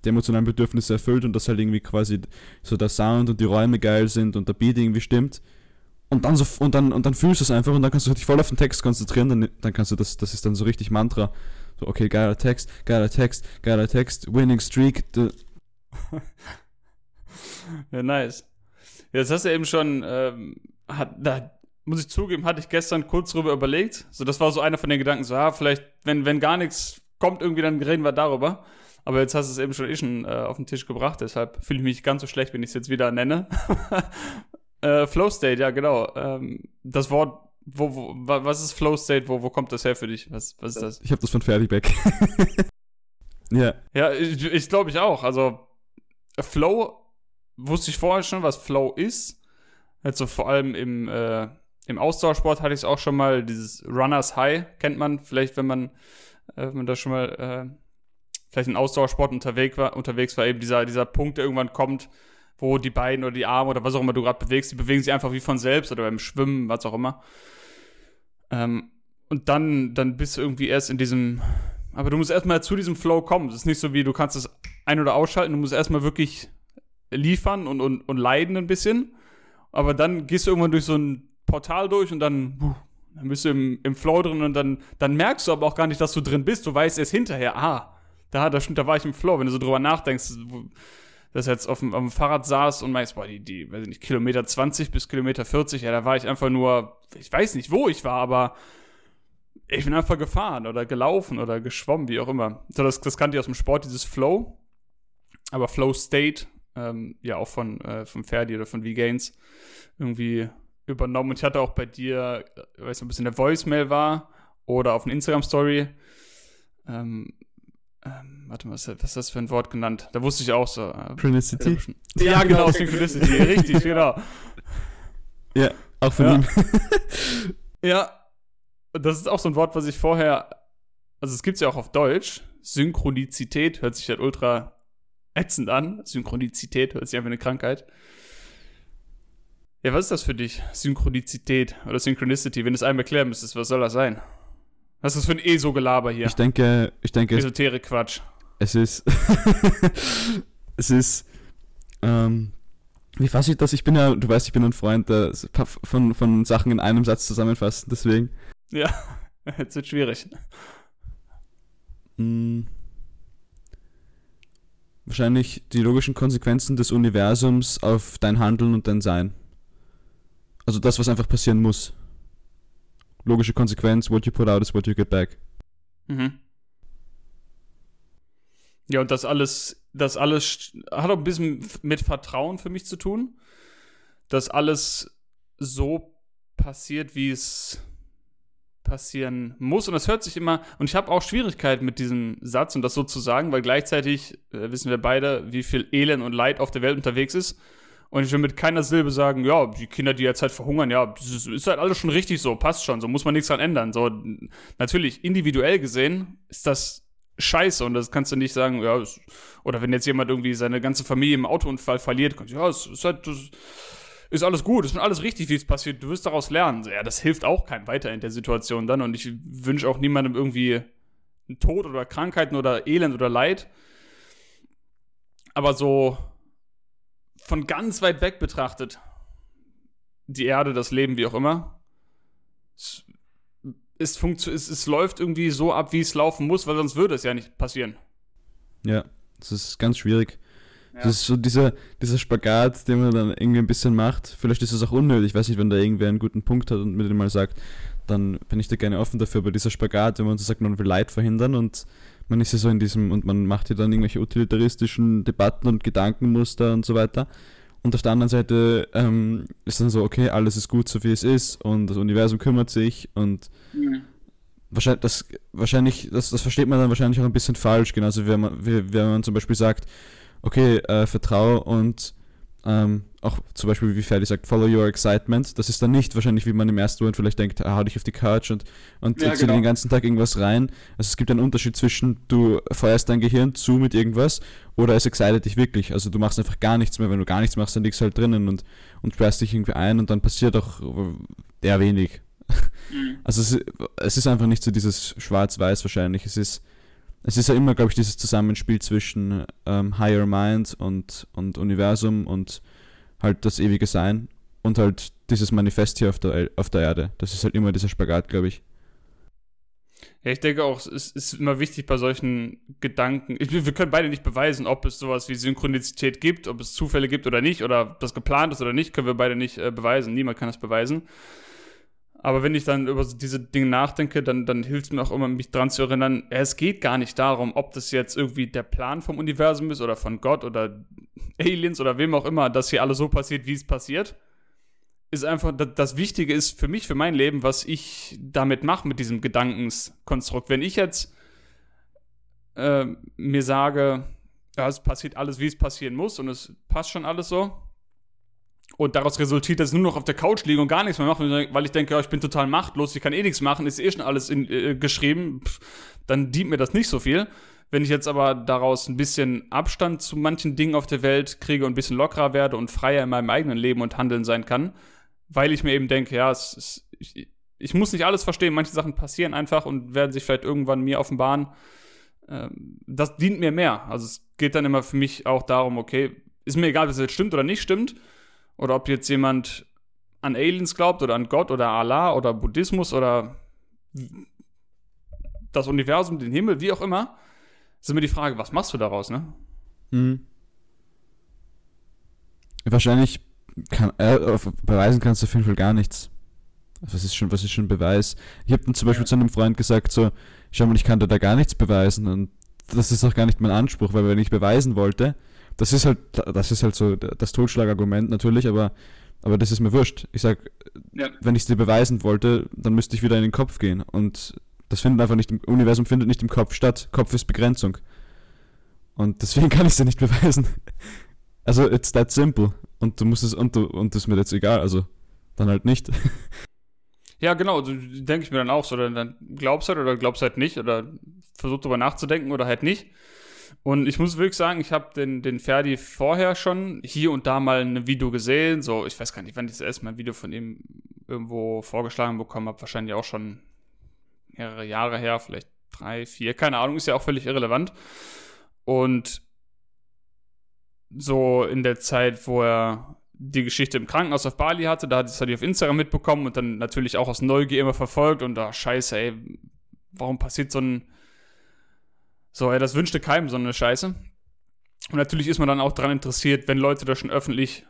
die emotionalen Bedürfnisse erfüllt und dass halt irgendwie quasi so der Sound und die Räume geil sind und der Beat irgendwie stimmt. Und dann so und dann und dann fühlst du es einfach und dann kannst du dich voll auf den Text konzentrieren, dann, dann kannst du das, das ist dann so richtig Mantra. So, okay, geiler Text, geiler Text, geiler Text, Winning Streak. ja, nice. Jetzt hast du eben schon, ähm, hat, da muss ich zugeben, hatte ich gestern kurz drüber überlegt. So, das war so einer von den Gedanken, so, ja, vielleicht, wenn, wenn gar nichts kommt, irgendwie, dann reden wir darüber. Aber jetzt hast du es eben schon, eh schon äh, auf den Tisch gebracht, deshalb fühle ich mich ganz so schlecht, wenn ich es jetzt wieder nenne. äh, Flow State, ja, genau. Ähm, das Wort wo, wo, was ist Flow State? Wo, wo kommt das her für dich? Was, was ist das? Ich habe das von Fertigback. ja. Ja, ich, ich glaube ich auch. Also Flow wusste ich vorher schon, was Flow ist. Also vor allem im, äh, im Ausdauersport hatte ich es auch schon mal, dieses Runners High kennt man vielleicht, wenn man, äh, wenn man da schon mal äh, vielleicht in Ausdauersport unterwegs war, unterwegs war, eben dieser, dieser Punkt, der irgendwann kommt, wo die Beine oder die Arme oder was auch immer du gerade bewegst, die bewegen sich einfach wie von selbst oder beim Schwimmen, was auch immer. Ähm, und dann, dann bist du irgendwie erst in diesem. Aber du musst erstmal zu diesem Flow kommen. Es ist nicht so wie, du kannst es ein- oder ausschalten, du musst erstmal wirklich liefern und, und, und leiden ein bisschen. Aber dann gehst du irgendwann durch so ein Portal durch und dann, dann bist du im, im Flow drin und dann, dann merkst du aber auch gar nicht, dass du drin bist. Du weißt erst hinterher, ah, da, da, da war ich im Flow. Wenn du so drüber nachdenkst, dass jetzt auf dem, auf dem Fahrrad saß und meinst, boah, die, die, weiß ich nicht, Kilometer 20 bis Kilometer 40, ja, da war ich einfach nur, ich weiß nicht, wo ich war, aber ich bin einfach gefahren oder gelaufen oder geschwommen, wie auch immer. So, das, das kannte ich aus dem Sport, dieses Flow. Aber Flow State, ähm, ja, auch von, äh, von Ferdi oder von V-Gains irgendwie übernommen. Und ich hatte auch bei dir, äh, weiß nicht, ob es in der Voicemail war oder auf einer Instagram-Story, ähm, ähm, warte mal, was, was ist das für ein Wort genannt? Da wusste ich auch so. Äh, Synchronicity? Ja, genau, Synchronicity, richtig, genau. Ja, auch von ja. ihm. ja, das ist auch so ein Wort, was ich vorher, also es gibt es ja auch auf Deutsch. Synchronizität hört sich halt ultra ätzend an. Synchronizität hört sich einfach eine Krankheit. Ja, was ist das für dich? Synchronizität oder Synchronicity? Wenn du es einem erklären müsstest, was soll das sein? Was ist das für ein ESO-Gelaber hier? Ich denke, ich denke. Esoterik-Quatsch. Es ist. es ist. Ähm, wie fasse ich das? Ich bin ja, du weißt, ich bin ein Freund der, von, von Sachen in einem Satz zusammenfassen, deswegen. Ja, jetzt wird schwierig. Hm. Wahrscheinlich die logischen Konsequenzen des Universums auf dein Handeln und dein Sein. Also das, was einfach passieren muss logische Konsequenz, what you put out is what you get back. Mhm. Ja, und das alles, das alles hat auch ein bisschen mit Vertrauen für mich zu tun, dass alles so passiert, wie es passieren muss. Und das hört sich immer, und ich habe auch Schwierigkeiten mit diesem Satz und das so zu sagen, weil gleichzeitig äh, wissen wir beide, wie viel Elend und Leid auf der Welt unterwegs ist. Und ich will mit keiner Silbe sagen, ja, die Kinder, die jetzt halt verhungern, ja, ist halt alles schon richtig so, passt schon, so muss man nichts dran ändern. So, natürlich, individuell gesehen ist das scheiße und das kannst du nicht sagen, ja, oder wenn jetzt jemand irgendwie seine ganze Familie im Autounfall verliert, kannst du, ja, es ist halt, das ist alles gut, ist alles richtig, wie es passiert, du wirst daraus lernen. Ja, das hilft auch keinem weiter in der Situation dann und ich wünsche auch niemandem irgendwie Tod oder Krankheiten oder Elend oder Leid. Aber so, von ganz weit weg betrachtet, die Erde, das Leben, wie auch immer, es, es, es, es läuft irgendwie so ab, wie es laufen muss, weil sonst würde es ja nicht passieren. Ja, das ist ganz schwierig. Ja. Das ist so dieser, dieser Spagat, den man dann irgendwie ein bisschen macht. Vielleicht ist es auch unnötig. Ich weiß nicht, wenn da irgendwer einen guten Punkt hat und mir den mal sagt, dann bin ich da gerne offen dafür. Aber dieser Spagat, wenn man so sagt, man will Leid verhindern und man ist ja so in diesem, und man macht ja dann irgendwelche utilitaristischen Debatten und Gedankenmuster und so weiter. Und auf der anderen Seite ähm, ist dann so, okay, alles ist gut, so wie es ist und das Universum kümmert sich und mhm. wahrscheinlich, das, wahrscheinlich das, das versteht man dann wahrscheinlich auch ein bisschen falsch, genauso wie wenn man, wie, wenn man zum Beispiel sagt, okay, äh, vertraue und ähm, auch zum Beispiel, wie Ferdi sagt, follow your excitement. Das ist dann nicht wahrscheinlich, wie man im ersten Moment vielleicht denkt, ah, hau dich auf die Couch und, und ja, genau. den ganzen Tag irgendwas rein. Also es gibt einen Unterschied zwischen, du feuerst dein Gehirn zu mit irgendwas oder es excited dich wirklich. Also du machst einfach gar nichts mehr. Wenn du gar nichts machst, dann liegst du halt drinnen und, und sperrst dich irgendwie ein und dann passiert auch eher wenig. Mhm. Also es, es ist einfach nicht so dieses Schwarz-Weiß wahrscheinlich. Es ist es ist ja immer, glaube ich, dieses Zusammenspiel zwischen ähm, Higher Mind und, und Universum und halt das ewige Sein und halt dieses Manifest hier auf der, auf der Erde. Das ist halt immer dieser Spagat, glaube ich. Ja, ich denke auch, es ist immer wichtig bei solchen Gedanken. Ich, wir können beide nicht beweisen, ob es sowas wie Synchronizität gibt, ob es Zufälle gibt oder nicht, oder ob das geplant ist oder nicht, können wir beide nicht äh, beweisen. Niemand kann das beweisen. Aber wenn ich dann über diese Dinge nachdenke, dann, dann hilft es mir auch immer, mich dran zu erinnern, es geht gar nicht darum, ob das jetzt irgendwie der Plan vom Universum ist oder von Gott oder Aliens oder wem auch immer, dass hier alles so passiert, wie es passiert. Ist einfach, das Wichtige ist für mich, für mein Leben, was ich damit mache, mit diesem Gedankenskonstrukt. Wenn ich jetzt äh, mir sage, ja, es passiert alles, wie es passieren muss und es passt schon alles so, und daraus resultiert, dass ich nur noch auf der Couch liege und gar nichts mehr mache, weil ich denke, ja, ich bin total machtlos, ich kann eh nichts machen, ist eh schon alles in, äh, geschrieben, pff, dann dient mir das nicht so viel. Wenn ich jetzt aber daraus ein bisschen Abstand zu manchen Dingen auf der Welt kriege und ein bisschen lockerer werde und freier in meinem eigenen Leben und Handeln sein kann, weil ich mir eben denke, ja, es, es, ich, ich muss nicht alles verstehen, manche Sachen passieren einfach und werden sich vielleicht irgendwann mir offenbaren. Ähm, das dient mir mehr. Also es geht dann immer für mich auch darum, okay, ist mir egal, ob es jetzt stimmt oder nicht stimmt oder ob jetzt jemand an Aliens glaubt oder an Gott oder Allah oder Buddhismus oder das Universum, den Himmel, wie auch immer, ist immer die Frage, was machst du daraus, ne? Mhm. Wahrscheinlich kann, äh, beweisen kannst du auf jeden Fall gar nichts. Was ist schon, was ist schon Beweis? Ich habe dann zum Beispiel ja. zu einem Freund gesagt, so, schau mal, ich kann dir da gar nichts beweisen und das ist auch gar nicht mein Anspruch, weil wenn ich beweisen wollte, das ist halt, das ist halt so das Totschlagargument natürlich, aber, aber das ist mir wurscht. Ich sag, ja. wenn ich es dir beweisen wollte, dann müsste ich wieder in den Kopf gehen. Und das findet einfach nicht im Universum findet nicht im Kopf statt. Kopf ist Begrenzung. Und deswegen kann ich es dir nicht beweisen. Also, it's that simple. Und du musst es, und du, und das ist mir jetzt egal, also dann halt nicht. Ja, genau, so denke ich mir dann auch so, dann glaubst halt oder glaubst halt nicht oder versuch darüber nachzudenken oder halt nicht. Und ich muss wirklich sagen, ich habe den, den Ferdi vorher schon hier und da mal ein Video gesehen. So, ich weiß gar nicht, wann ich das erste Mal ein Video von ihm irgendwo vorgeschlagen bekommen habe. Wahrscheinlich auch schon mehrere Jahre her, vielleicht drei, vier, keine Ahnung, ist ja auch völlig irrelevant. Und so in der Zeit, wo er die Geschichte im Krankenhaus auf Bali hatte, da hat es halt auf Instagram mitbekommen und dann natürlich auch aus Neugier immer verfolgt und da, scheiße, ey, warum passiert so ein so, ja, das wünschte keinem so eine Scheiße. Und natürlich ist man dann auch daran interessiert, wenn Leute das schon öffentlich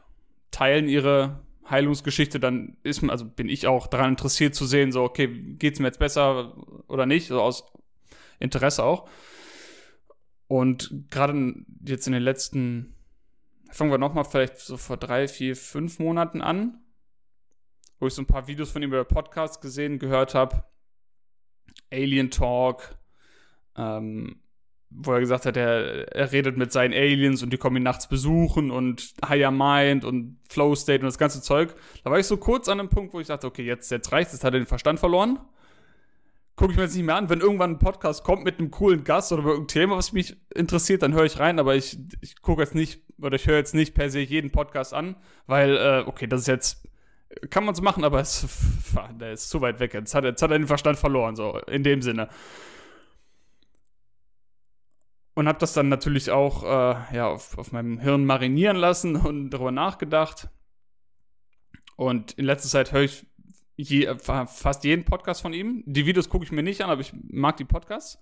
teilen, ihre Heilungsgeschichte, dann ist man, also bin ich auch daran interessiert zu sehen, so, okay, geht's mir jetzt besser oder nicht, so aus Interesse auch. Und gerade jetzt in den letzten, fangen wir nochmal vielleicht so vor drei, vier, fünf Monaten an, wo ich so ein paar Videos von ihm über Podcast gesehen, gehört habe. Alien Talk, ähm, wo er gesagt hat, er, er redet mit seinen Aliens und die kommen ihn nachts besuchen und Higher Mind und Flow State und das ganze Zeug. Da war ich so kurz an einem Punkt, wo ich dachte, okay, jetzt, jetzt reicht's, jetzt hat er den Verstand verloren. Gucke ich mir jetzt nicht mehr an. Wenn irgendwann ein Podcast kommt mit einem coolen Gast oder über irgendein Thema, was mich interessiert, dann höre ich rein, aber ich, ich gucke jetzt nicht oder ich höre jetzt nicht per se jeden Podcast an, weil, äh, okay, das ist jetzt, kann man so machen, aber es, der ist zu weit weg. Jetzt hat, jetzt hat er den Verstand verloren, so in dem Sinne und habe das dann natürlich auch äh, ja, auf, auf meinem Hirn marinieren lassen und darüber nachgedacht. Und in letzter Zeit höre ich je, fast jeden Podcast von ihm. Die Videos gucke ich mir nicht an, aber ich mag die Podcasts.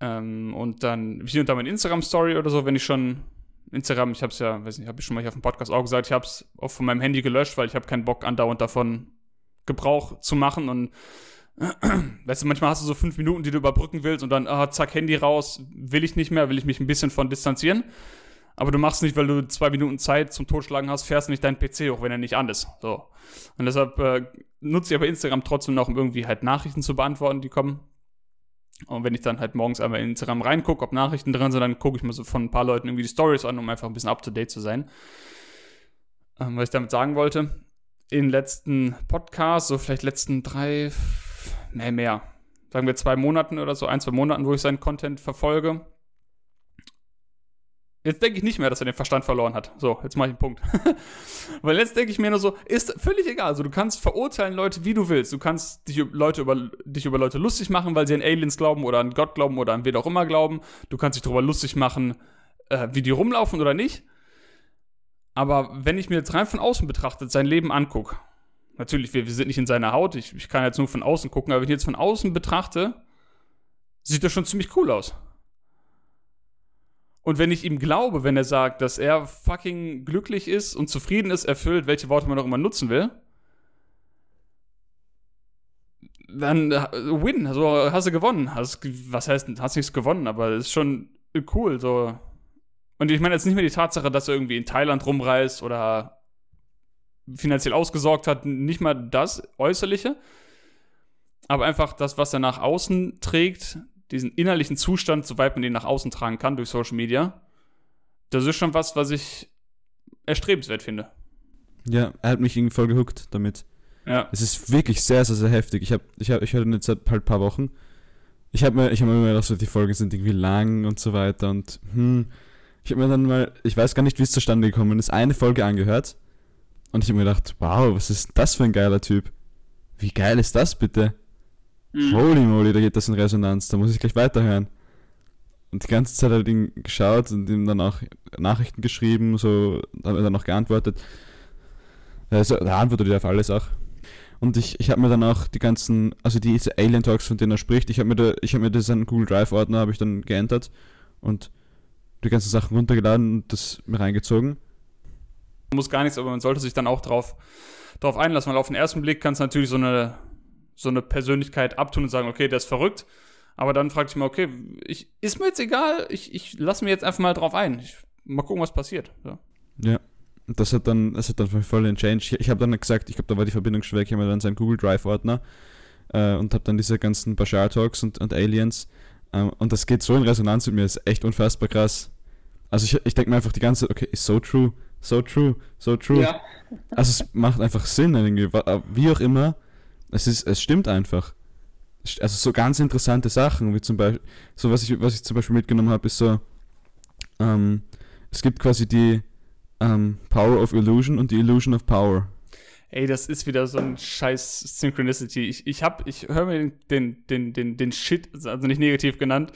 Ähm, und dann hier und da meine Instagram-Story oder so, wenn ich schon Instagram, ich habe es ja, weiß nicht, habe ich schon mal hier auf dem Podcast auch gesagt, ich habe es auch von meinem Handy gelöscht, weil ich habe keinen Bock andauernd davon Gebrauch zu machen und weißt du, manchmal hast du so fünf Minuten, die du überbrücken willst und dann, ah, zack, Handy raus, will ich nicht mehr, will ich mich ein bisschen von distanzieren. Aber du machst nicht, weil du zwei Minuten Zeit zum Totschlagen hast, fährst nicht deinen PC hoch, wenn er nicht an ist. So. Und deshalb äh, nutze ich aber Instagram trotzdem noch, um irgendwie halt Nachrichten zu beantworten, die kommen. Und wenn ich dann halt morgens einmal in Instagram reingucke, ob Nachrichten drin sind, dann gucke ich mir so von ein paar Leuten irgendwie die Stories an, um einfach ein bisschen up to date zu sein. Ähm, was ich damit sagen wollte, in letzten Podcasts, so vielleicht letzten drei, nee, mehr, sagen wir zwei Monaten oder so, ein, zwei Monaten, wo ich seinen Content verfolge, Jetzt denke ich nicht mehr, dass er den Verstand verloren hat. So, jetzt mache ich einen Punkt. Weil jetzt denke ich mir nur so, ist völlig egal. Also du kannst verurteilen Leute, wie du willst. Du kannst dich, Leute über, dich über Leute lustig machen, weil sie an Aliens glauben oder an Gott glauben oder an wen auch immer glauben. Du kannst dich darüber lustig machen, äh, wie die rumlaufen oder nicht. Aber wenn ich mir jetzt rein von außen betrachtet sein Leben angucke, natürlich, wir, wir sind nicht in seiner Haut, ich, ich kann jetzt nur von außen gucken, aber wenn ich jetzt von außen betrachte, sieht das schon ziemlich cool aus. Und wenn ich ihm glaube, wenn er sagt, dass er fucking glücklich ist und zufrieden ist, erfüllt, welche Worte man auch immer nutzen will, dann äh, win, also hast du gewonnen. Hast, was heißt, hast nichts gewonnen, aber es ist schon cool, so. Und ich meine jetzt nicht mehr die Tatsache, dass er irgendwie in Thailand rumreist oder finanziell ausgesorgt hat, nicht mal das Äußerliche, aber einfach das, was er nach außen trägt, diesen innerlichen Zustand, soweit man den nach außen tragen kann durch Social Media, das ist schon was, was ich erstrebenswert finde. Ja, er hat mich irgendwie voll gehuckt damit. Ja. Es ist wirklich sehr, sehr, sehr heftig. Ich habe ich hab, ich höre den jetzt seit halt ein paar Wochen. Ich habe mir, ich hab mir immer gedacht, so, die Folgen sind irgendwie lang und so weiter und hm. Ich habe mir dann mal, ich weiß gar nicht, wie es zustande gekommen ist, eine Folge angehört und ich habe mir gedacht, wow, was ist das für ein geiler Typ? Wie geil ist das bitte? Mhm. Holy moly, da geht das in Resonanz, da muss ich gleich weiterhören. Und die ganze Zeit hat ihn geschaut und ihm dann auch Nachrichten geschrieben, so, hat er dann auch geantwortet. Also, er antwortet ja auf alles auch. Und ich, ich habe mir dann auch die ganzen, also diese Alien Talks, von denen er spricht, ich habe mir, da, ich hab mir das an Google Drive Ordner, habe ich dann geändert und die ganzen Sachen runtergeladen und das mir reingezogen. Muss gar nichts, aber man sollte sich dann auch drauf, drauf einlassen, weil auf den ersten Blick kann es natürlich so eine so eine Persönlichkeit abtun und sagen, okay, der ist verrückt. Aber dann frage ich mal, okay, ich, ist mir jetzt egal, ich, ich lasse mir jetzt einfach mal drauf ein. Ich, mal gucken, was passiert. Ja. ja. Das hat dann, das hat dann voll den Change. Ich, ich habe dann gesagt, ich glaube, da war die Verbindung schwer, ich habe mir dann seinen Google Drive-Ordner äh, und habe dann diese ganzen Bashar Talks und, und Aliens. Äh, und das geht so in Resonanz mit mir, ist echt unfassbar krass. Also ich, ich denke mir einfach die ganze okay, ist so true, so true, so true. Ja. Also es macht einfach Sinn irgendwie, wie auch immer es, ist, es stimmt einfach. Also so ganz interessante Sachen, wie zum Beispiel, so was ich, was ich zum Beispiel mitgenommen habe, ist so, ähm, es gibt quasi die ähm, Power of Illusion und die Illusion of Power. Ey, das ist wieder so ein scheiß Synchronicity. Ich, ich hab, ich höre mir den, den, den, den Shit, also nicht negativ genannt,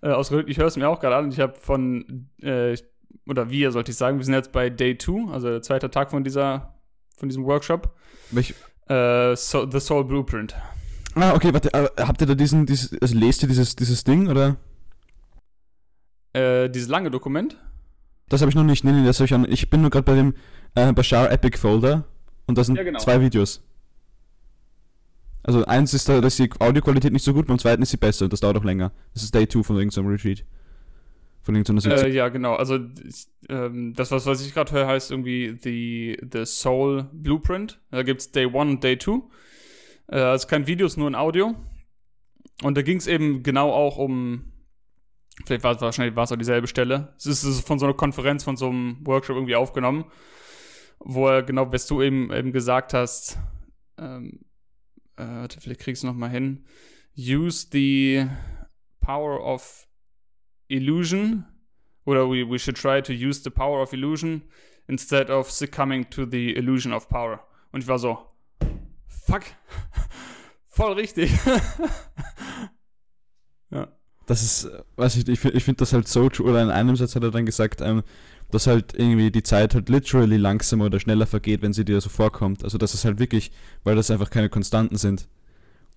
äh, ausgedrückt, ich höre es mir auch gerade an. Ich habe von, äh, oder wir sollte ich sagen, wir sind jetzt bei Day 2, also der zweite Tag von dieser, von diesem Workshop. Welch, äh, so, The Soul Blueprint. Ah, okay, warte, äh, habt ihr da diesen, dieses, also lest ihr dieses, dieses Ding, oder? Äh, dieses lange Dokument? Das habe ich noch nicht, nee, nee, das habe ich an, ich bin nur gerade bei dem äh, Bashar Epic Folder und da sind ja, genau. zwei Videos. Also eins ist da, da ist die Audioqualität nicht so gut, beim zweiten ist sie besser und das dauert auch länger. Das ist Day 2 von irgendeinem Retreat. Von irgendeiner äh, Ja, genau. Also ähm, das, was, was ich gerade höre, heißt irgendwie the, the Soul Blueprint. Da gibt es Day 1 und Day 2. Äh, also kein Video, ist nur ein Audio. Und da ging es eben genau auch um, vielleicht war es wahrscheinlich war es auch dieselbe Stelle. Es ist, ist von so einer Konferenz, von so einem Workshop irgendwie aufgenommen, wo er genau, was du eben, eben gesagt hast, ähm, äh, vielleicht kriegst du noch mal hin. Use the power of illusion, oder we, we should try to use the power of illusion instead of succumbing to the illusion of power. Und ich war so, fuck, voll richtig. ja. Das ist, weiß ich, ich, ich finde das halt so, oder in einem Satz hat er dann gesagt, ähm, dass halt irgendwie die Zeit halt literally langsamer oder schneller vergeht, wenn sie dir so vorkommt. Also das ist halt wirklich, weil das einfach keine Konstanten sind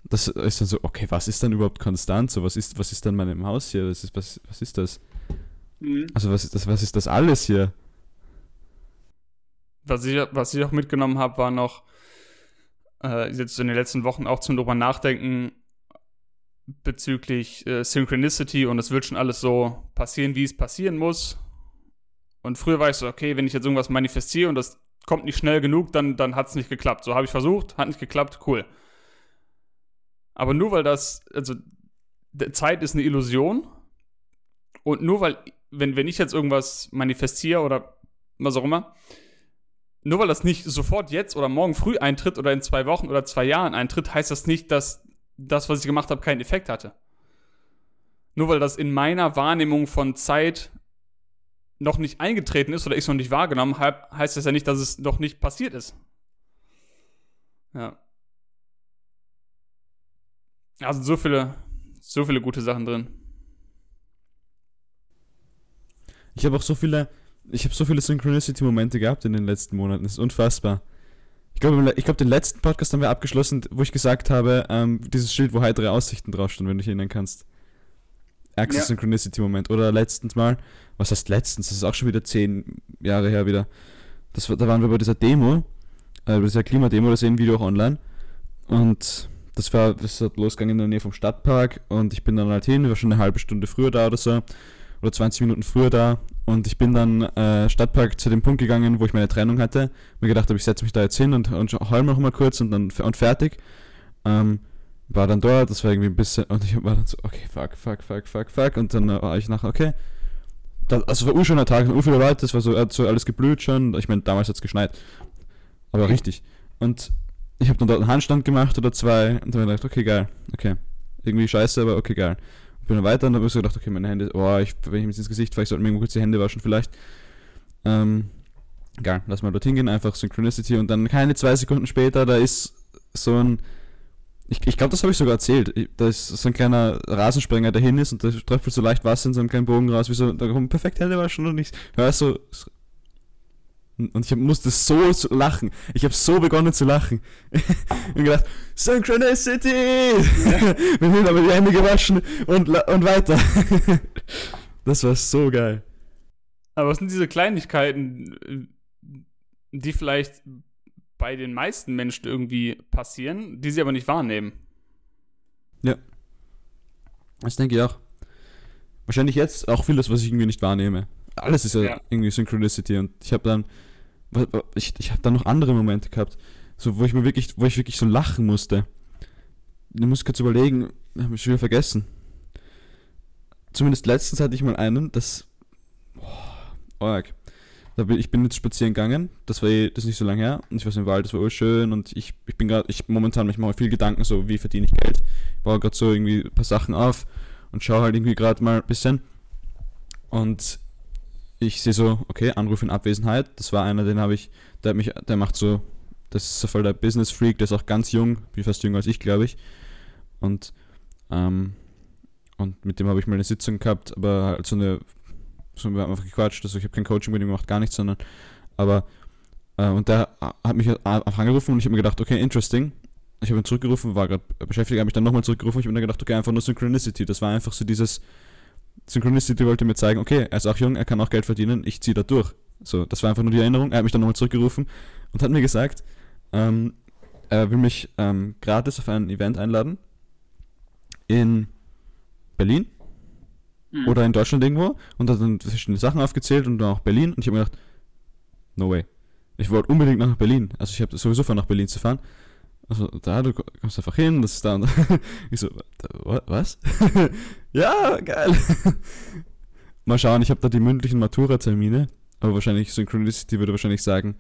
das ist dann so, okay, was ist dann überhaupt konstant? So, was ist, was ist dann meinem Haus hier? Das ist, was, was ist das? Mhm. Also, was ist das, was ist das alles hier? Was ich, was ich auch mitgenommen habe, war noch äh, jetzt in den letzten Wochen auch zum drüber nachdenken bezüglich äh, Synchronicity und es wird schon alles so passieren, wie es passieren muss. Und früher war ich so, okay, wenn ich jetzt irgendwas manifestiere und das kommt nicht schnell genug, dann, dann hat es nicht geklappt. So habe ich versucht, hat nicht geklappt, cool. Aber nur weil das, also Zeit ist eine Illusion und nur weil, wenn, wenn ich jetzt irgendwas manifestiere oder was auch immer, nur weil das nicht sofort jetzt oder morgen früh eintritt oder in zwei Wochen oder zwei Jahren eintritt, heißt das nicht, dass das, was ich gemacht habe, keinen Effekt hatte. Nur weil das in meiner Wahrnehmung von Zeit noch nicht eingetreten ist oder ich es noch nicht wahrgenommen habe, heißt das ja nicht, dass es noch nicht passiert ist. Ja. Also so viele, so viele gute Sachen drin. Ich habe auch so viele, ich habe so viele Synchronicity-Momente gehabt in den letzten Monaten. Das ist unfassbar. Ich glaube, ich glaub, den letzten Podcast haben wir abgeschlossen, wo ich gesagt habe, ähm, dieses Schild, wo heitere Aussichten draufstehen, wenn du dich erinnern kannst. Access ja. Synchronicity Moment. Oder letztens mal, was heißt letztens? Das ist auch schon wieder zehn Jahre her wieder. Das, da waren wir bei dieser Demo, äh, bei dieser Klimademo, da sehen Video auch online. Und das war, das hat losgegangen in der Nähe vom Stadtpark und ich bin dann halt hin, war schon eine halbe Stunde früher da oder so. Oder 20 Minuten früher da. Und ich bin dann äh, Stadtpark zu dem Punkt gegangen, wo ich meine Trennung hatte. Mir gedacht habe, ich setze mich da jetzt hin und, und heul noch mal kurz und dann und fertig. Ähm, war dann dort, das war irgendwie ein bisschen, und ich war dann so, okay, fuck, fuck, fuck, fuck, fuck, und dann war ich nachher, okay. Das, also war urschöner Tag, so viele Leute, das war so, hat so alles geblüht schon, ich meine, damals hat es geschneit, aber richtig. Und ich habe dann dort einen Handstand gemacht oder zwei, und dann habe ich gedacht, okay, geil, okay. Irgendwie scheiße, aber okay, geil. Und bin dann weiter und dann habe ich so gedacht, okay, meine Hände, oh, ich, wenn ich mir ins Gesicht fahre, ich sollte mir kurz die Hände waschen vielleicht. Ähm, geil, lass mal dorthin gehen, einfach Synchronicity und dann keine zwei Sekunden später, da ist so ein ich, ich glaube, das habe ich sogar erzählt. Da ist so ein kleiner Rasensprenger, der hin ist und da tröpfelt so leicht Wasser in so einem kleinen Bogen raus, wie so, da kommt perfekt Hände waschen und ich höre so. Und ich musste so lachen. Ich habe so begonnen zu lachen. und gedacht, Synchronicity! Bin hin, aber die Hände gewaschen und, und weiter. das war so geil. Aber was sind diese Kleinigkeiten, die vielleicht bei den meisten Menschen irgendwie passieren, die sie aber nicht wahrnehmen. Ja. Das denke ich auch. Wahrscheinlich jetzt auch vieles, was ich irgendwie nicht wahrnehme. Alles ist ja, ja. irgendwie Synchronicity und ich habe dann ich, ich habe dann noch andere Momente gehabt, so wo ich mir wirklich, wo ich wirklich so lachen musste. Ich muss kurz überlegen, habe ich schon wieder vergessen. Zumindest letztens hatte ich mal einen, das oh, arg. Da bin, ich bin jetzt spazieren gegangen, das war eh, das ist nicht so lange her, und ich war im Wald, das war schön und ich, ich bin gerade, ich momentan ich mache viel Gedanken, so wie verdiene ich Geld, ich baue gerade so irgendwie ein paar Sachen auf und schaue halt irgendwie gerade mal ein bisschen und ich sehe so, okay, Anruf in Abwesenheit, das war einer, den habe ich, der hat mich, der macht so, das ist so voll der Business Freak, der ist auch ganz jung, wie fast jünger als ich, glaube ich. Und ähm, und mit dem habe ich mal eine Sitzung gehabt, aber halt so eine so, wir haben einfach gequatscht, also ich habe kein Coaching mit ihm gemacht, gar nichts, sondern, aber, äh, und der hat mich angerufen und ich habe mir gedacht, okay, interesting. Ich habe ihn zurückgerufen, war gerade beschäftigt, habe mich dann nochmal zurückgerufen, ich habe mir gedacht, okay, einfach nur Synchronicity, das war einfach so dieses, Synchronicity wollte mir zeigen, okay, er ist auch jung, er kann auch Geld verdienen, ich ziehe da durch. So, das war einfach nur die Erinnerung, er hat mich dann nochmal zurückgerufen und hat mir gesagt, ähm, er will mich ähm, gratis auf ein Event einladen in Berlin mhm. oder in Deutschland irgendwo und hat dann verschiedene Sachen aufgezählt und dann auch Berlin und ich habe mir gedacht, no way. Ich wollte unbedingt nach Berlin. Also ich habe sowieso vor, nach Berlin zu fahren. Also da, du kommst einfach hin, das ist da und ich so, was? ja, geil. Mal schauen, ich habe da die mündlichen Matura-Termine, aber wahrscheinlich Synchronicity würde wahrscheinlich sagen,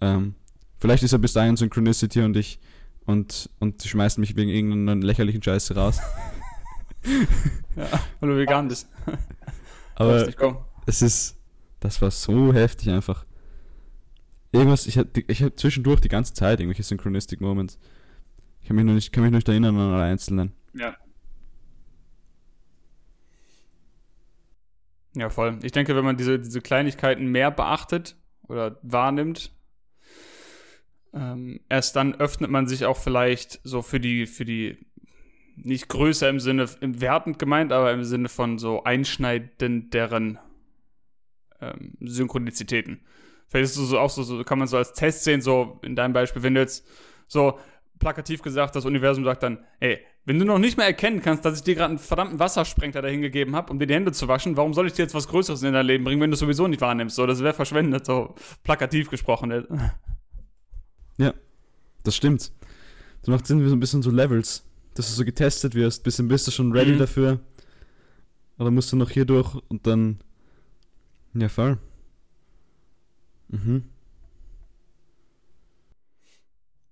ähm, vielleicht ist er bis dahin Synchronicity und ich und, und sie schmeißen mich wegen irgendeiner lächerlichen Scheiße raus. ja, weil du vegan bist. Aber es ist, das war so heftig einfach. Irgendwas, ich hatte ich hab zwischendurch die ganze Zeit irgendwelche Synchronistic Moments. Ich kann mich nur nicht, kann mich nur nicht erinnern an alle einzelnen. Ja. Ja, voll. Ich denke, wenn man diese, diese Kleinigkeiten mehr beachtet oder wahrnimmt, ähm, erst dann öffnet man sich auch vielleicht so für die, für die nicht größer im Sinne, im wertend gemeint, aber im Sinne von so einschneidenderen ähm, Synchronizitäten. Vielleicht ist es so auch so, so, kann man so als Test sehen, so in deinem Beispiel, wenn du jetzt so plakativ gesagt, das Universum sagt dann, ey, wenn du noch nicht mehr erkennen kannst, dass ich dir gerade einen verdammten Wassersprengter dahin gegeben habe, um dir die Hände zu waschen, warum soll ich dir jetzt was Größeres in dein Leben bringen, wenn du es sowieso nicht wahrnimmst? So, das wäre verschwendet, so plakativ gesprochen. Ja, das stimmt. Das macht Sinn wie so ein bisschen so Levels dass du so getestet wirst, bisschen bist du schon ready mhm. dafür. Oder musst du noch hier durch und dann. Ja, voll. Mhm.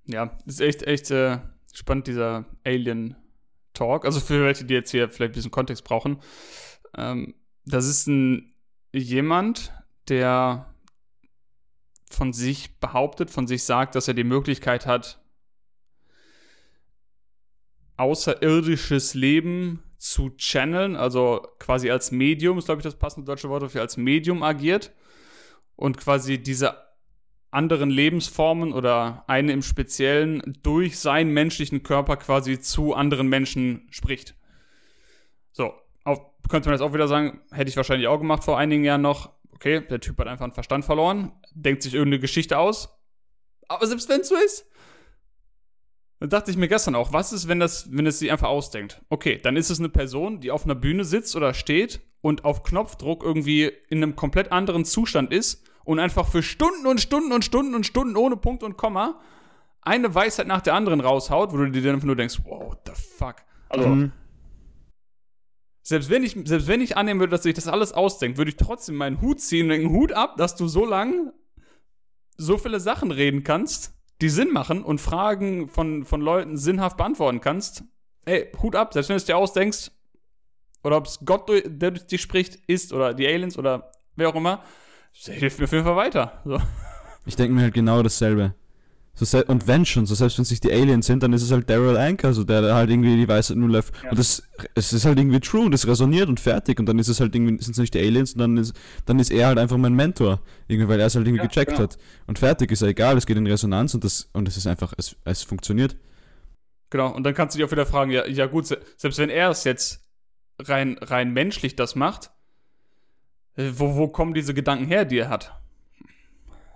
Ja, ist echt, echt äh, spannend, dieser Alien Talk. Also für welche, die jetzt hier vielleicht ein bisschen Kontext brauchen. Ähm, das ist ein jemand, der von sich behauptet, von sich sagt, dass er die Möglichkeit hat, außerirdisches Leben zu channeln, also quasi als Medium, ist glaube ich das passende deutsche Wort dafür, als Medium agiert und quasi diese anderen Lebensformen oder eine im Speziellen durch seinen menschlichen Körper quasi zu anderen Menschen spricht. So, auf, könnte man jetzt auch wieder sagen, hätte ich wahrscheinlich auch gemacht vor einigen Jahren noch. Okay, der Typ hat einfach einen Verstand verloren, denkt sich irgendeine Geschichte aus. Aber selbst wenn es so ist, dann dachte ich mir gestern auch, was ist, wenn das, wenn es sie einfach ausdenkt? Okay, dann ist es eine Person, die auf einer Bühne sitzt oder steht und auf Knopfdruck irgendwie in einem komplett anderen Zustand ist und einfach für Stunden und Stunden und Stunden und Stunden ohne Punkt und Komma eine Weisheit nach der anderen raushaut, wo du dir dann einfach nur denkst, wow, what the fuck? Also, mhm. selbst, wenn ich, selbst wenn ich annehmen würde, dass sich das alles ausdenkt, würde ich trotzdem meinen Hut ziehen und den Hut ab, dass du so lang so viele Sachen reden kannst die Sinn machen und Fragen von, von Leuten sinnhaft beantworten kannst, ey, Hut ab, selbst wenn du es dir ausdenkst, oder ob es Gott, der durch dich spricht, ist, oder die Aliens, oder wer auch immer, das hilft mir auf jeden Fall weiter. So. Ich denke mir halt genau dasselbe. So und wenn schon, so selbst wenn es nicht die Aliens sind, dann ist es halt Daryl Anker, so der halt irgendwie die Weisheit nur läuft. Ja. Und das, es ist halt irgendwie true und es resoniert und fertig. Und dann ist es halt irgendwie, sind es nicht die Aliens und dann ist, dann ist er halt einfach mein Mentor. Irgendwie, weil er es halt irgendwie ja, gecheckt genau. hat. Und fertig ist er egal, es geht in Resonanz und das, und es ist einfach, es, es funktioniert. Genau, und dann kannst du dich auch wieder fragen, ja, ja gut, selbst wenn er es jetzt rein, rein menschlich das macht, wo, wo kommen diese Gedanken her, die er hat?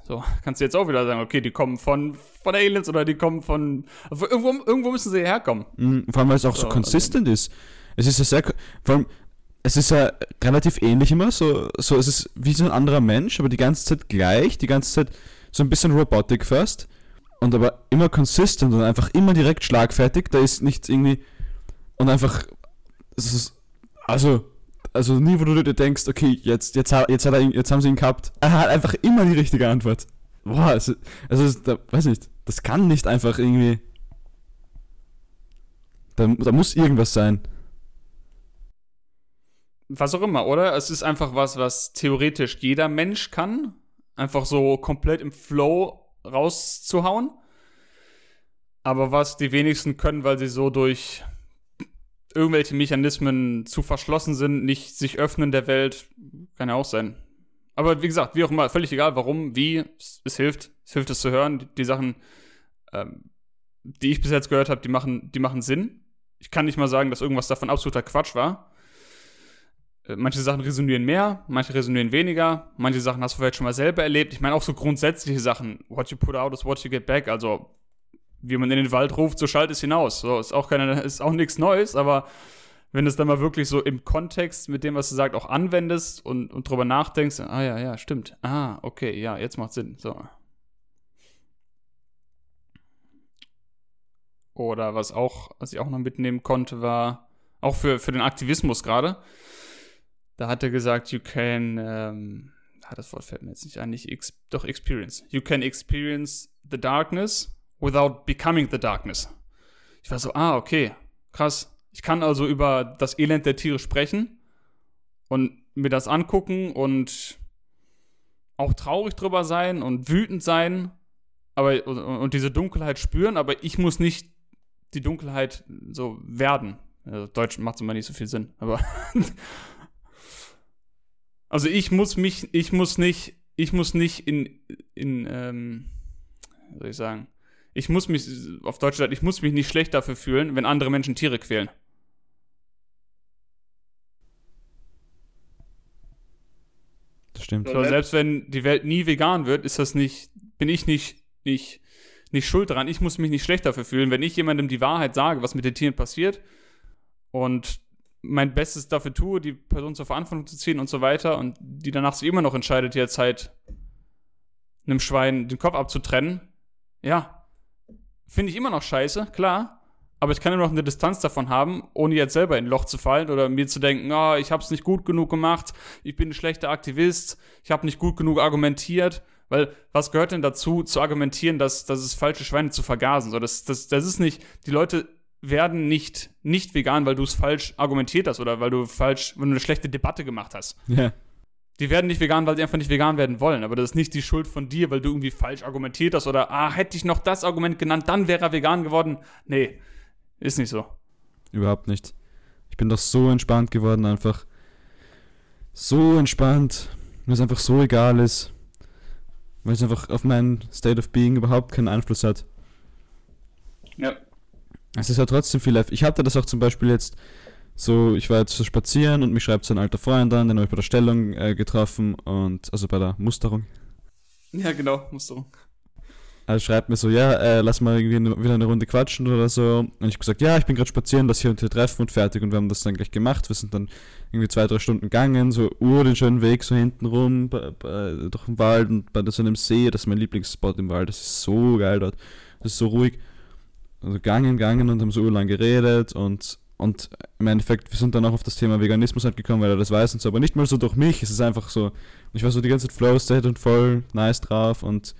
So, kannst du jetzt auch wieder sagen, okay, die kommen von, von Aliens oder die kommen von. Irgendwo, irgendwo müssen sie herkommen. Mhm, vor allem, weil es auch so, so consistent also. ist. Es ist ja sehr. Vor allem, es ist ja relativ ähnlich immer. So, so es ist wie so ein anderer Mensch, aber die ganze Zeit gleich, die ganze Zeit so ein bisschen Robotic first. Und aber immer consistent und einfach immer direkt schlagfertig. Da ist nichts irgendwie. Und einfach. Es ist, also, also nie, wo du dir denkst, okay, jetzt, jetzt, jetzt, hat er, jetzt haben sie ihn gehabt. Er hat einfach immer die richtige Antwort. Boah, also, also da, weiß nicht, das kann nicht einfach irgendwie. Da, da muss irgendwas sein. Was auch immer, oder? Es ist einfach was, was theoretisch jeder Mensch kann. Einfach so komplett im Flow rauszuhauen. Aber was die wenigsten können, weil sie so durch irgendwelche Mechanismen zu verschlossen sind, nicht sich öffnen der Welt, kann ja auch sein. Aber wie gesagt, wie auch immer, völlig egal, warum, wie, es, es hilft, es hilft es zu hören. Die, die Sachen, ähm, die ich bis jetzt gehört habe, die machen, die machen Sinn. Ich kann nicht mal sagen, dass irgendwas davon absoluter Quatsch war. Äh, manche Sachen resonieren mehr, manche resonieren weniger, manche Sachen hast du vielleicht schon mal selber erlebt. Ich meine auch so grundsätzliche Sachen, what you put out is what you get back. Also wie man in den Wald ruft, so schallt es hinaus. So, ist auch keine, ist auch nichts Neues, aber wenn du es dann mal wirklich so im Kontext mit dem, was du sagst, auch anwendest und, und drüber nachdenkst, ah ja, ja, stimmt. Ah, okay, ja, jetzt macht Sinn. So. Oder was auch, was ich auch noch mitnehmen konnte, war, auch für, für den Aktivismus gerade, da hat er gesagt, you can, ähm, ah, das Wort fällt mir jetzt nicht ein, nicht doch experience. You can experience the darkness without becoming the darkness. Ich war so, ah, okay, krass. Ich kann also über das Elend der Tiere sprechen und mir das angucken und auch traurig drüber sein und wütend sein, aber und, diese Dunkelheit spüren, aber ich muss nicht die Dunkelheit so werden. Also Deutsch macht immer nicht so viel Sinn, aber also ich muss mich, ich muss nicht, ich muss nicht in, in, ähm, soll ich sagen, ich muss mich, auf Deutsch gesagt, ich muss mich nicht schlecht dafür fühlen, wenn andere Menschen Tiere quälen. Das stimmt. So, selbst wenn die Welt nie vegan wird, ist das nicht, bin ich nicht, nicht, nicht schuld daran. Ich muss mich nicht schlecht dafür fühlen, wenn ich jemandem die Wahrheit sage, was mit den Tieren passiert und mein Bestes dafür tue, die Person zur Verantwortung zu ziehen und so weiter und die danach sich immer noch entscheidet, jetzt halt einem Schwein den Kopf abzutrennen. Ja, Finde ich immer noch scheiße, klar. Aber ich kann immer noch eine Distanz davon haben, ohne jetzt selber in ein Loch zu fallen oder mir zu denken, oh, ich habe es nicht gut genug gemacht, ich bin ein schlechter Aktivist, ich habe nicht gut genug argumentiert. Weil was gehört denn dazu, zu argumentieren, dass, dass es falsche Schweine zu vergasen? So, das, das, das ist nicht, die Leute werden nicht, nicht vegan, weil du es falsch argumentiert hast oder weil du falsch, wenn du eine schlechte Debatte gemacht hast. Ja. Die werden nicht vegan, weil sie einfach nicht vegan werden wollen. Aber das ist nicht die Schuld von dir, weil du irgendwie falsch argumentiert hast oder, ah, hätte ich noch das Argument genannt, dann wäre er vegan geworden. Nee, ist nicht so. Überhaupt nicht. Ich bin doch so entspannt geworden, einfach. So entspannt, weil es einfach so egal ist. Weil es einfach auf meinen State of Being überhaupt keinen Einfluss hat. Ja. Es ist ja trotzdem viel live. Ich hatte das auch zum Beispiel jetzt so, ich war jetzt so spazieren und mich schreibt so ein alter Freund an, den habe ich bei der Stellung äh, getroffen und, also bei der Musterung. Ja, genau, Musterung. Also schreibt mir so, ja, äh, lass mal irgendwie wieder eine Runde quatschen oder so. Und ich habe gesagt, ja, ich bin gerade spazieren, lass hier und hier treffen und fertig. Und wir haben das dann gleich gemacht. Wir sind dann irgendwie zwei, drei Stunden gegangen, so ur den schönen Weg so hinten rum, bei, bei, durch den Wald und bei so einem See. Das ist mein Lieblingsspot im Wald. Das ist so geil dort. Das ist so ruhig. Also gegangen, gegangen und haben so urlang geredet und und im Endeffekt, wir sind dann auch auf das Thema Veganismus halt gekommen, weil er das weiß und so, aber nicht mal so durch mich, es ist einfach so, ich war so die ganze Zeit Flow-State und voll nice drauf und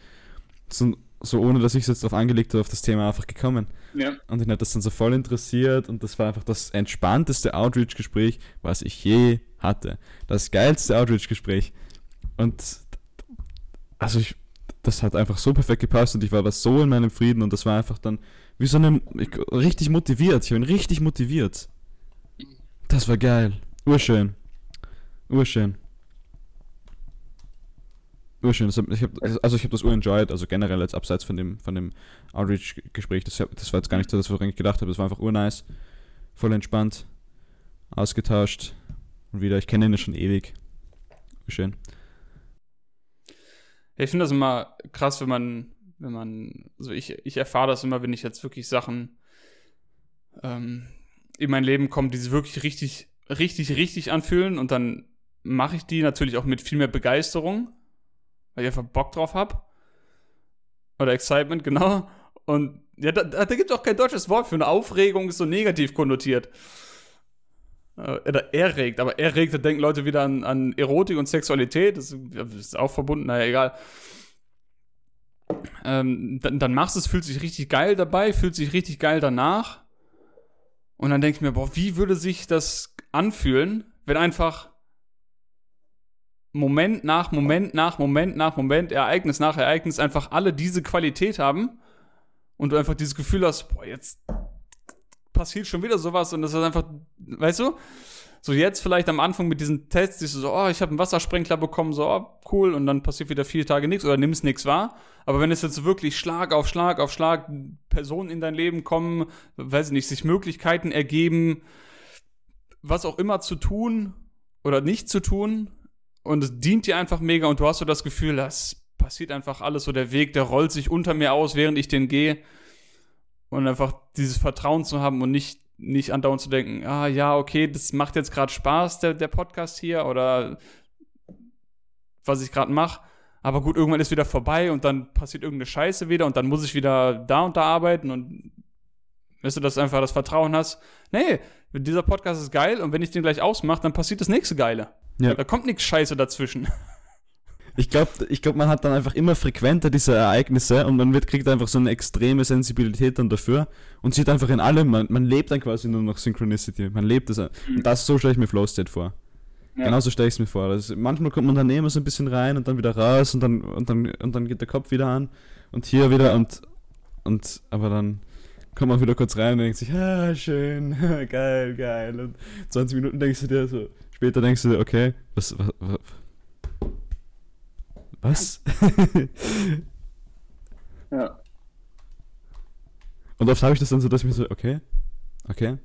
so, so ohne, dass ich es jetzt darauf angelegt habe, auf das Thema einfach gekommen. Ja. Und ihn hat das dann so voll interessiert und das war einfach das entspannteste Outreach-Gespräch, was ich je hatte. Das geilste Outreach-Gespräch. Und also ich, das hat einfach so perfekt gepasst und ich war was so in meinem Frieden und das war einfach dann wie so eine, richtig motiviert. Ich bin richtig motiviert. Das war geil. Urschön. Urschön. Urschön. Ich hab, also ich habe das urenjoyed, also generell jetzt abseits von dem, von dem Outreach-Gespräch. Das, das war jetzt gar nicht so, dass ich eigentlich gedacht habe. Das war einfach urnice. Voll entspannt. Ausgetauscht. Und wieder, ich kenne ihn ja schon ewig. Schön. Ich finde das immer krass, wenn man wenn man, also ich, ich erfahre das immer, wenn ich jetzt wirklich Sachen ähm, in mein Leben kommen, die sich wirklich richtig, richtig, richtig anfühlen und dann mache ich die natürlich auch mit viel mehr Begeisterung, weil ich einfach Bock drauf habe. Oder Excitement, genau. Und ja, da, da gibt es auch kein deutsches Wort für eine Aufregung, ist so negativ konnotiert. Äh, oder erregt, aber erregt, da denken Leute wieder an, an Erotik und Sexualität, das ist auch verbunden, naja, egal ähm, dann, dann machst du es, fühlt sich richtig geil dabei, fühlt sich richtig geil danach. Und dann denke ich mir, boah, wie würde sich das anfühlen, wenn einfach Moment nach Moment nach Moment nach Moment, Ereignis nach Ereignis einfach alle diese Qualität haben und du einfach dieses Gefühl hast, boah, jetzt passiert schon wieder sowas und das ist einfach, weißt du? So jetzt vielleicht am Anfang mit diesen Tests, siehst du so, oh, ich habe einen Wassersprenkler bekommen, so, oh, cool, und dann passiert wieder vier Tage nichts oder nimmst nichts wahr. Aber wenn es jetzt wirklich Schlag auf Schlag auf Schlag Personen in dein Leben kommen, weiß ich nicht, sich Möglichkeiten ergeben, was auch immer zu tun oder nicht zu tun, und es dient dir einfach mega und du hast so das Gefühl, das passiert einfach alles so, der Weg, der rollt sich unter mir aus, während ich den gehe. Und einfach dieses Vertrauen zu haben und nicht nicht andauernd zu denken, ah ja, okay, das macht jetzt gerade Spaß, der, der Podcast hier, oder was ich gerade mache. Aber gut, irgendwann ist wieder vorbei und dann passiert irgendeine Scheiße wieder und dann muss ich wieder da und da arbeiten und weißt du, dass du einfach das Vertrauen hast, nee, dieser Podcast ist geil und wenn ich den gleich ausmache, dann passiert das nächste Geile. Ja. Da kommt nichts Scheiße dazwischen. Ich glaube, ich glaub, man hat dann einfach immer frequenter diese Ereignisse und man wird, kriegt einfach so eine extreme Sensibilität dann dafür und sieht einfach in allem, man, man lebt dann quasi nur noch Synchronicity. Man lebt das. Und das so stelle ich mir Flow State vor. Ja. Genauso stelle ich es mir vor. Also manchmal kommt man dann immer so ein bisschen rein und dann wieder raus und dann, und dann, und dann geht der Kopf wieder an und hier wieder und, und aber dann kommt man wieder kurz rein und denkt sich, ah, schön, geil, geil. Und 20 Minuten denkst du dir so, später denkst du dir, okay, was, was, was ja. Und oft habe ich das dann so, dass ich mir so, okay, okay,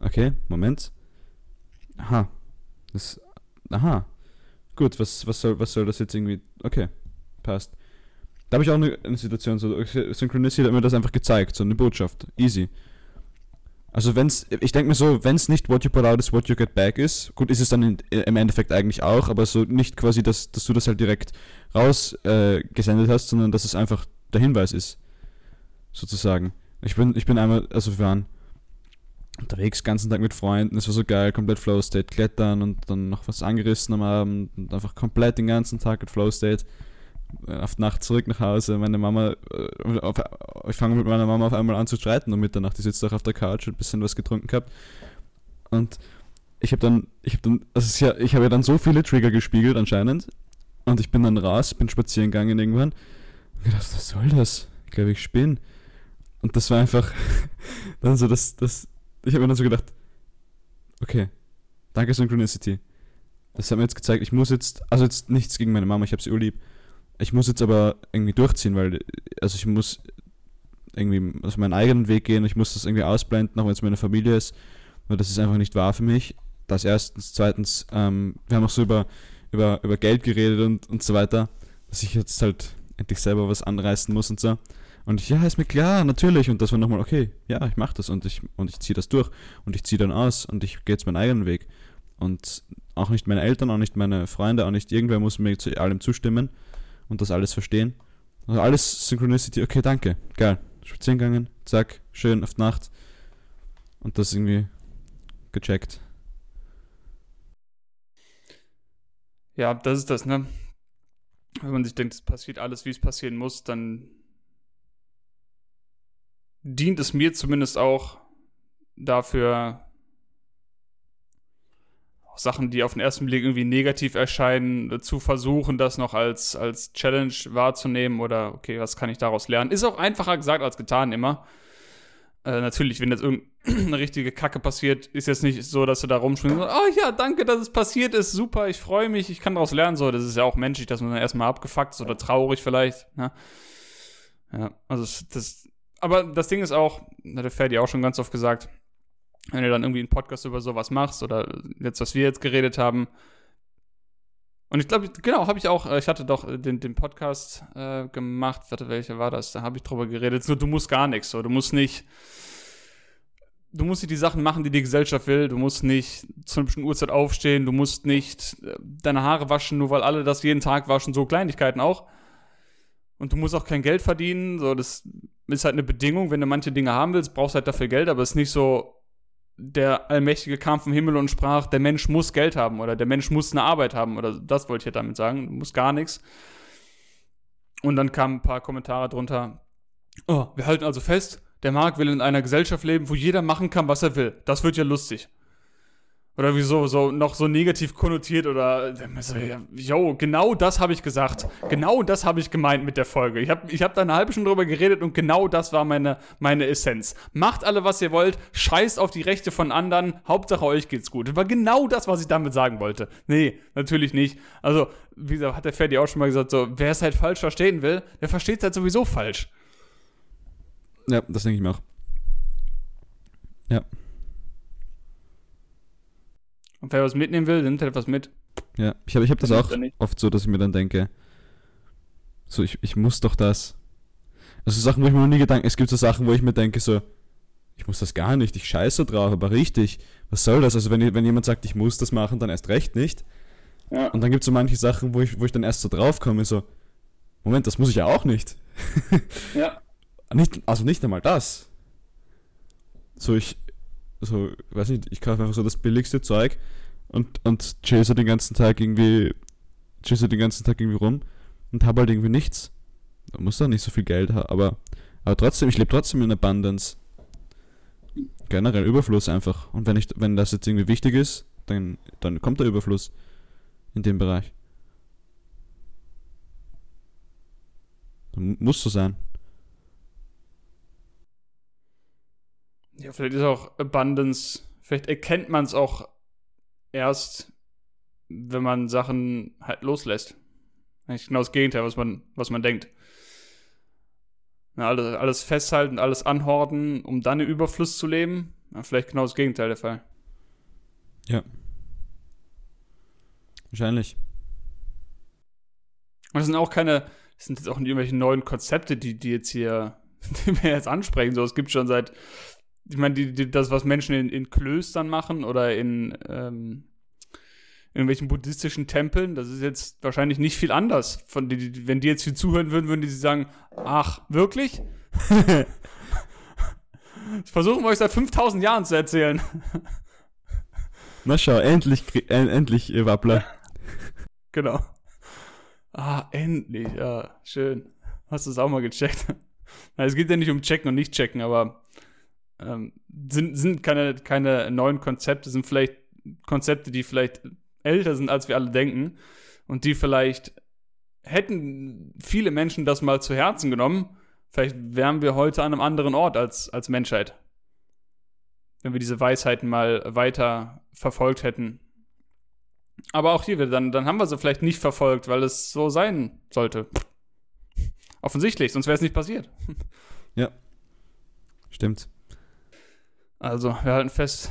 okay, Moment. Aha. Das, aha. Gut, was, was, soll, was soll das jetzt irgendwie, okay, passt. Da habe ich auch eine, eine Situation, so Synchronicity hat mir das einfach gezeigt, so eine Botschaft, easy. Also wenn's, ich denke mir so, wenn es nicht what you put out is what you get back ist, gut ist es dann in, im Endeffekt eigentlich auch, aber so nicht quasi, dass, dass du das halt direkt rausgesendet äh, hast, sondern dass es einfach der Hinweis ist. Sozusagen. Ich bin, ich bin einmal, also wir waren unterwegs, ganzen Tag mit Freunden, es war so geil, komplett Flow State, klettern und dann noch was angerissen am Abend und einfach komplett den ganzen Tag mit Flow State auf Nacht zurück nach Hause. Meine Mama, äh, auf, ich fange mit meiner Mama auf einmal an zu streiten um Mitternacht. Die sitzt auch auf der Couch, und ein bisschen was getrunken gehabt. Und ich habe dann, ich habe dann, also ja, ich habe ja dann so viele Trigger gespiegelt anscheinend. Und ich bin dann raus, bin spazieren gegangen irgendwann. Und gedacht, was soll das? Ich glaube, ich spinne. Und das war einfach dann so, das, das, ich habe mir dann so gedacht, okay, danke Synchronicity. Das hat mir jetzt gezeigt, ich muss jetzt, also jetzt nichts gegen meine Mama, ich habe sie urlieb. Ich muss jetzt aber irgendwie durchziehen, weil, also ich muss irgendwie auf meinen eigenen Weg gehen, ich muss das irgendwie ausblenden, auch wenn es meine Familie ist, weil das ist einfach nicht wahr für mich. Das erstens, zweitens, ähm, wir haben auch so über, über, über Geld geredet und, und so weiter, dass ich jetzt halt endlich selber was anreißen muss und so. Und ich, ja, ist mir klar, natürlich. Und das war nochmal, okay, ja, ich mache das und ich, und ich ziehe das durch und ich ziehe dann aus und ich gehe jetzt meinen eigenen Weg. Und auch nicht meine Eltern, auch nicht meine Freunde, auch nicht irgendwer muss mir zu allem zustimmen und das alles verstehen. Also alles Synchronicity, okay, danke, geil. Spazieren gegangen, zack, schön auf Nacht. Und das irgendwie gecheckt. Ja, das ist das, ne? Wenn man sich denkt, es passiert alles, wie es passieren muss, dann dient es mir zumindest auch dafür, Sachen, die auf den ersten Blick irgendwie negativ erscheinen, zu versuchen, das noch als, als Challenge wahrzunehmen oder okay, was kann ich daraus lernen? Ist auch einfacher gesagt als getan immer. Äh, natürlich, wenn jetzt irgendeine richtige Kacke passiert, ist jetzt nicht so, dass du da rumspringst und oh ja, danke, dass es passiert ist, super, ich freue mich, ich kann daraus lernen. So, das ist ja auch menschlich, dass man dann erstmal abgefuckt ist oder traurig vielleicht. Ne? Ja, also das, aber das Ding ist auch, hat der Ferdi auch schon ganz oft gesagt, wenn du dann irgendwie einen Podcast über sowas machst oder jetzt, was wir jetzt geredet haben. Und ich glaube, genau, habe ich auch, äh, ich hatte doch den, den Podcast äh, gemacht, warte, welcher war das? Da habe ich drüber geredet. So, du musst gar nichts, so, du musst nicht, du musst nicht die Sachen machen, die die Gesellschaft will. Du musst nicht zu einer bestimmten Uhrzeit aufstehen. Du musst nicht äh, deine Haare waschen, nur weil alle das jeden Tag waschen. So Kleinigkeiten auch. Und du musst auch kein Geld verdienen. So, das ist halt eine Bedingung. Wenn du manche Dinge haben willst, brauchst du halt dafür Geld. Aber es ist nicht so, der Allmächtige kam vom Himmel und sprach, der Mensch muss Geld haben oder der Mensch muss eine Arbeit haben oder das wollte ich ja damit sagen. Du musst gar nichts. Und dann kamen ein paar Kommentare drunter. Oh, wir halten also fest, der Markt will in einer Gesellschaft leben, wo jeder machen kann, was er will. Das wird ja lustig. Oder wieso, so noch so negativ konnotiert oder jo, genau das habe ich gesagt. Genau das habe ich gemeint mit der Folge. Ich habe ich hab da eine halbe Stunde drüber geredet und genau das war meine, meine Essenz. Macht alle, was ihr wollt, scheißt auf die Rechte von anderen, Hauptsache euch geht's gut. Das war genau das, was ich damit sagen wollte. Nee, natürlich nicht. Also, wie gesagt, hat der Ferdi auch schon mal gesagt, so, wer es halt falsch verstehen will, der versteht es halt sowieso falsch. Ja, das denke ich mir auch. Ja. Und wer was mitnehmen will, nimmt halt was mit. Ja, ich habe ich hab das auch oft so, dass ich mir dann denke, so, ich, ich muss doch das. Also Sachen, wo ich mir noch nie Gedanken, es gibt so Sachen, wo ich mir denke, so, ich muss das gar nicht, ich scheiße drauf, aber richtig, was soll das? Also wenn, wenn jemand sagt, ich muss das machen, dann erst recht nicht. Ja. Und dann gibt es so manche Sachen, wo ich, wo ich dann erst so drauf komme, so, Moment, das muss ich ja auch nicht. ja. Nicht, also nicht einmal das. So, ich, so, weiß nicht, ich kaufe einfach so das billigste Zeug und, und chase den ganzen Tag irgendwie, chase den ganzen Tag irgendwie rum und habe halt irgendwie nichts. Da muss doch nicht so viel Geld haben, aber, aber trotzdem, ich lebe trotzdem in Abundance. Generell Überfluss einfach. Und wenn ich, wenn das jetzt irgendwie wichtig ist, dann, dann kommt der Überfluss in dem Bereich. Muss so sein. Ja, vielleicht ist auch Abundance, vielleicht erkennt man es auch erst, wenn man Sachen halt loslässt. Eigentlich genau das Gegenteil, was man, was man denkt. Na, alles, alles festhalten, alles anhorden, um dann im Überfluss zu leben. Ja, vielleicht genau das Gegenteil der Fall. Ja. Wahrscheinlich. Und das sind auch keine, das sind jetzt auch nicht irgendwelche neuen Konzepte, die, die jetzt hier, die wir jetzt ansprechen. So, es gibt schon seit ich meine, die, die, das, was Menschen in, in Klöstern machen oder in ähm, irgendwelchen buddhistischen Tempeln, das ist jetzt wahrscheinlich nicht viel anders. Von die, wenn die jetzt hier zuhören würden, würden die sagen, ach, wirklich? ich versuche euch seit 5000 Jahren zu erzählen. Na schau, endlich, endlich, ihr Wappler. genau. Ah, endlich, ja, schön. Hast du es auch mal gecheckt? Na, es geht ja nicht um checken und nicht checken, aber ähm, sind, sind keine, keine neuen Konzepte, sind vielleicht Konzepte, die vielleicht älter sind, als wir alle denken und die vielleicht hätten viele Menschen das mal zu Herzen genommen, vielleicht wären wir heute an einem anderen Ort als, als Menschheit. Wenn wir diese Weisheiten mal weiter verfolgt hätten. Aber auch hier dann, dann haben wir sie vielleicht nicht verfolgt, weil es so sein sollte. Offensichtlich, sonst wäre es nicht passiert. Ja. Stimmt. Also, wir halten fest,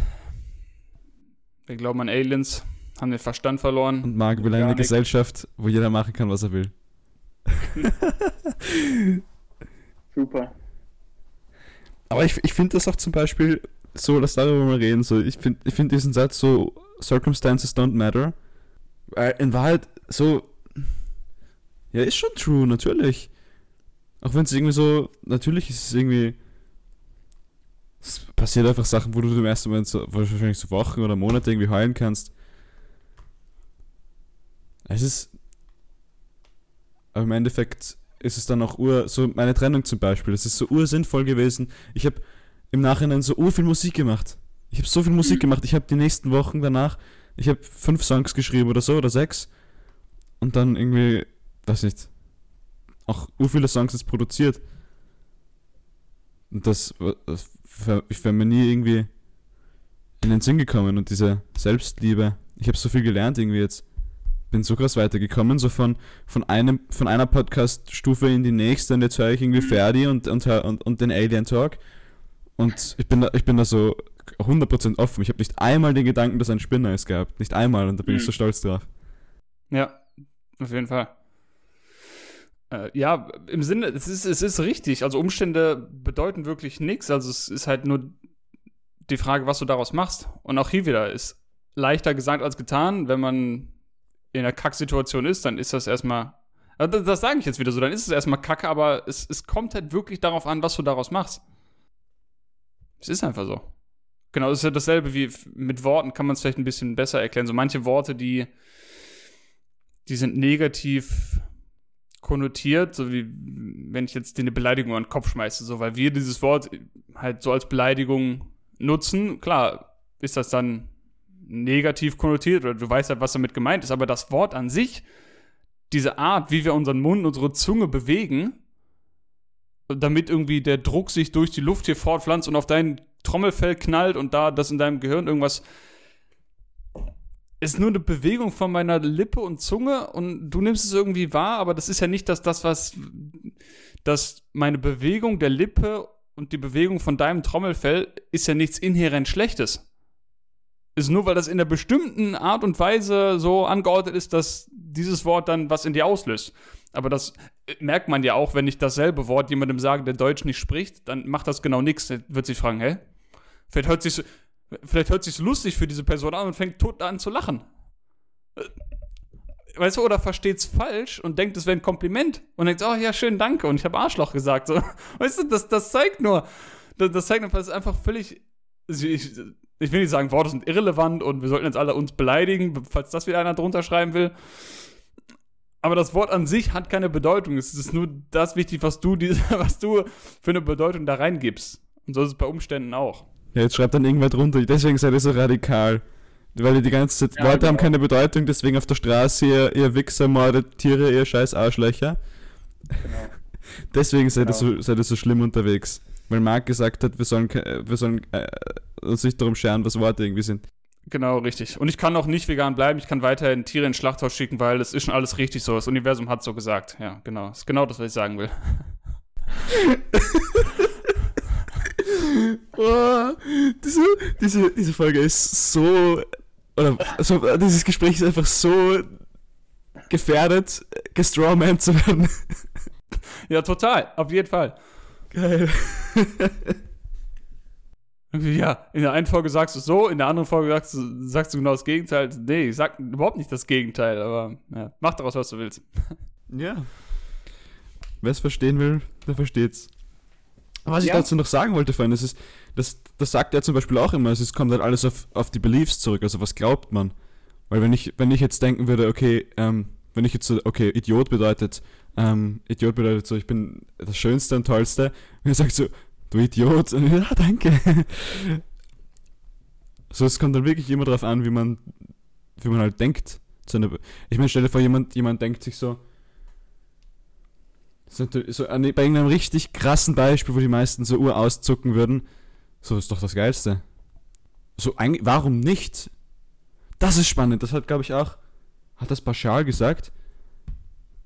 wir glauben an Aliens, haben den Verstand verloren. Und Marc will eine. Gesellschaft, wo jeder machen kann, was er will. Super. Aber ich, ich finde das auch zum Beispiel so, lass darüber mal reden. So, ich finde ich find diesen Satz so, Circumstances don't matter. Weil in Wahrheit so, ja, ist schon true, natürlich. Auch wenn es irgendwie so, natürlich ist es irgendwie, es passiert einfach Sachen, wo du im ersten Moment so, wahrscheinlich so Wochen oder Monate irgendwie heulen kannst. Es ist, aber im Endeffekt ist es dann auch ur, so meine Trennung zum Beispiel, es ist so ursinnvoll gewesen. Ich habe im Nachhinein so ur viel Musik gemacht. Ich habe so viel Musik gemacht. Ich habe die nächsten Wochen danach, ich habe fünf Songs geschrieben oder so oder sechs und dann irgendwie, weiß nicht, auch ur viele Songs jetzt produziert. Und das, das ich wäre mir nie irgendwie in den Sinn gekommen und diese Selbstliebe. Ich habe so viel gelernt irgendwie jetzt bin so krass weitergekommen, so von, von, einem, von einer Podcast-Stufe in die nächste und jetzt höre ich irgendwie Ferdi und, und, und, und den Alien Talk und ich bin da, ich bin da so 100% offen. Ich habe nicht einmal den Gedanken, dass ein Spinner ist gehabt. Nicht einmal und da bin ich Mhm. so stolz drauf. Ja, auf jeden Fall. Äh, ja, im Sinne, es ist, es ist richtig. Also Umstände bedeuten wirklich nichts. Also es ist halt nur die Frage, was du daraus machst. Und auch hier wieder ist leichter gesagt als getan. Wenn man in einer Kacksituation ist, dann ist das erstmal. Also das, das sage ich jetzt wieder so, dann ist es erstmal Kacke, aber es, es kommt halt wirklich darauf an, was du daraus machst. Es ist einfach so. Genau, das ist ja dasselbe wie mit Worten, kann man es vielleicht ein bisschen besser erklären. So manche Worte, die, die sind negativ konnotiert, so wie wenn ich jetzt dir eine Beleidigung an den Kopf schmeiße, so weil wir dieses Wort halt so als Beleidigung nutzen. Klar, ist das dann negativ konnotiert oder du weißt halt, was damit gemeint ist, aber das Wort an sich, diese Art, wie wir unseren Mund, unsere Zunge bewegen, damit irgendwie der Druck sich durch die Luft hier fortpflanzt und auf dein Trommelfell knallt und da das in deinem Gehirn irgendwas ist nur eine Bewegung von meiner Lippe und Zunge und du nimmst es irgendwie wahr, aber das ist ja nicht das, das was, dass meine Bewegung der Lippe und die Bewegung von deinem Trommelfell ist ja nichts inhärent Schlechtes. Ist nur, weil das in einer bestimmten Art und Weise so angeordnet ist, dass dieses Wort dann was in dir auslöst. Aber das äh, merkt man ja auch, wenn ich dasselbe Wort jemandem sage, der Deutsch nicht spricht, dann macht das genau nichts. Der wird sich fragen, hä? Vielleicht hört sich vielleicht hört sich's lustig für diese Person an und fängt tot an zu lachen. Äh, Weißt du, oder versteht's falsch und denkt, es wäre ein Kompliment und denkt, oh ja, schön, danke und ich habe Arschloch gesagt. So. Weißt du, das, das zeigt nur, das, das zeigt nur, das ist einfach völlig, ich, ich will nicht sagen, Worte sind irrelevant und wir sollten jetzt alle uns beleidigen, falls das wieder einer drunter schreiben will. Aber das Wort an sich hat keine Bedeutung. Es ist nur das wichtig, was du, was du für eine Bedeutung da reingibst. Und so ist es bei Umständen auch. Ja, jetzt schreibt dann irgendwer drunter, deswegen seid ihr so radikal. Weil ihr die ganze Zeit, Ja, Worte haben genau. keine Bedeutung, deswegen auf der Straße, ihr, ihr Wichser, mordet Tiere, ihr scheiß Arschlöcher. Deswegen seid, ihr Genau. so, seid ihr so schlimm unterwegs. Weil Marc gesagt hat, wir sollen, ke- wir sollen äh, uns nicht darum scheren, was Worte irgendwie sind. Genau, richtig. Und ich kann auch nicht vegan bleiben. Ich kann weiterhin Tiere ins Schlachthaus schicken, weil es ist schon alles richtig so. Das Universum hat so gesagt. Ja, genau. Das ist genau das, was ich sagen will. Oh, diese, diese, diese Folge ist so. Oder so, dieses Gespräch ist einfach so gefährdet, gestrawman zu werden. Ja, total. Auf jeden Fall. Geil. Ja, in der einen Folge sagst du so, in der anderen Folge sagst du, sagst du genau das Gegenteil. Nee, ich sag überhaupt nicht das Gegenteil, aber ja, mach daraus, was du willst. Ja. Wer es verstehen will, der versteht's. Was ich Ja. dazu noch sagen wollte vorhin, das ist, das, das sagt er zum Beispiel auch immer, es ist, kommt halt alles auf, auf die Beliefs zurück, also was glaubt man. Weil wenn ich, wenn ich jetzt denken würde, okay, ähm, wenn ich jetzt so, okay, Idiot bedeutet, ähm, Idiot bedeutet so, ich bin das Schönste und Tollste, und er sagt so, du Idiot, und ich, ja, danke. So, es kommt dann wirklich immer darauf an, wie man, wie man halt denkt. Ich meine, stell dir vor, jemand, jemand denkt sich so, so, so bei irgendeinem richtig krassen Beispiel, wo die meisten so Uhr auszucken würden, so ist doch das Geilste. So, warum nicht? Das ist spannend, das hat, glaube ich, auch, hat das Bashar gesagt.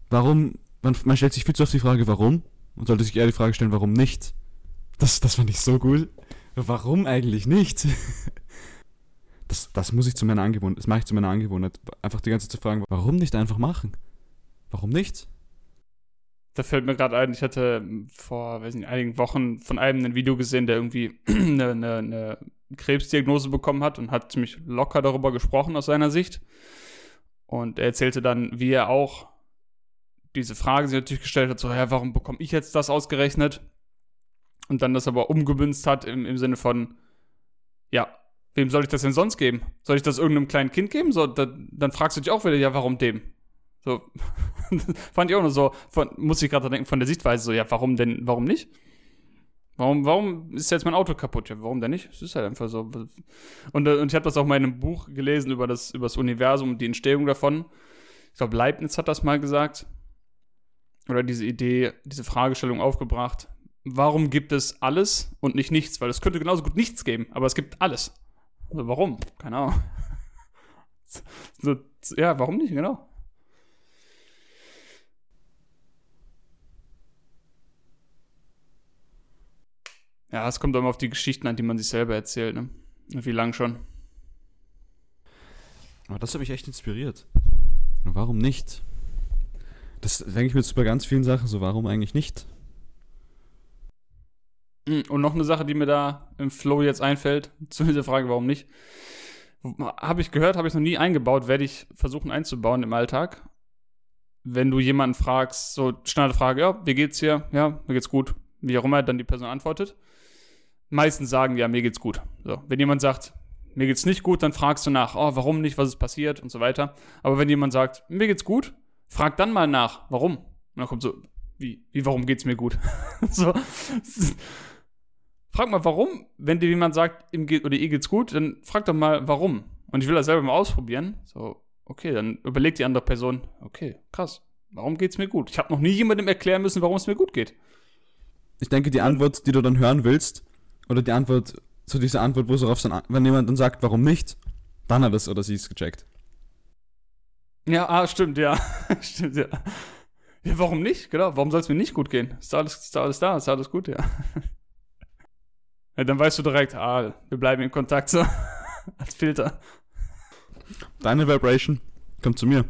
Warum, man, man stellt sich viel zu oft die Frage, warum? Und sollte sich eher die Frage stellen, warum nicht? Das, das fand ich so cool. Warum eigentlich nicht? Das, das muss ich zu meiner Angewohnheit, das mache ich zu meiner Angewohnheit. Einfach die ganze Zeit zu fragen, warum nicht einfach machen? Warum nicht? Da fällt mir gerade ein, ich hatte vor weiß nicht, einigen Wochen von einem ein Video gesehen, der irgendwie eine, eine, eine Krebsdiagnose bekommen hat und hat ziemlich locker darüber gesprochen aus seiner Sicht. Und er erzählte dann, wie er auch diese Frage sich natürlich gestellt hat, so, ja, warum bekomme ich jetzt das ausgerechnet? Und dann das aber umgemünzt hat im, im Sinne von, ja, wem soll ich das denn sonst geben? Soll ich das irgendeinem kleinen Kind geben? So, da, dann fragst du dich auch wieder, ja, warum dem? So, fand ich auch nur so, von, muss ich gerade denken, von der Sichtweise so, ja, warum denn, warum nicht? Warum, warum ist jetzt mein Auto kaputt? Ja, warum denn nicht? Es ist halt einfach so. Und, äh, und ich habe das auch mal in einem Buch gelesen über das, über das Universum und die Entstehung davon. Ich glaube, Leibniz hat das mal gesagt. Oder diese Idee, diese Fragestellung aufgebracht. Warum gibt es alles und nicht nichts? Weil es könnte genauso gut nichts geben, aber es gibt alles. Also warum? Keine Ahnung. Ja, warum nicht? Genau. Ja, es kommt immer auf die Geschichten an, die man sich selber erzählt, ne? Wie lang schon. Aber das hat mich echt inspiriert. Warum nicht? Das denke ich mir jetzt bei ganz vielen Sachen so, warum eigentlich nicht? Hm, und noch eine Sache, die mir da im Flow jetzt einfällt, zu dieser Frage, warum nicht. Habe ich gehört, habe ich noch nie eingebaut, werde ich versuchen einzubauen im Alltag. Wenn du jemanden fragst, so schnelle Frage, ja, wie geht's dir? Ja, mir geht's gut. Wie auch immer dann die Person antwortet meistens sagen, ja, mir geht's gut. So, wenn jemand sagt, mir geht's nicht gut, dann fragst du nach, oh, warum nicht, was ist passiert und so weiter. Aber wenn jemand sagt, mir geht's gut, frag dann mal nach, warum. Und dann kommt so, wie, wie warum geht's mir gut? so. Frag mal, warum, wenn dir jemand sagt, ihm geht oder ihr geht's gut, dann frag doch mal, warum. Und ich will das selber mal ausprobieren. So, okay, dann überlegt die andere Person, okay, krass, warum geht's mir gut? Ich habe noch nie jemandem erklären müssen, warum es mir gut geht. Ich denke, die Antwort, die du dann hören willst, oder die Antwort zu dieser Antwort, wo so auf dann, wenn jemand dann sagt, warum nicht, dann hat es oder sie es gecheckt. Ja, ah, stimmt, ja. stimmt, ja. Ja, warum nicht? Genau, warum soll es mir nicht gut gehen? Ist da alles, ist da alles da, ist alles gut, ja. ja. Dann weißt du direkt, ah, wir bleiben in Kontakt so. Als Filter. Deine Vibration kommt zu mir.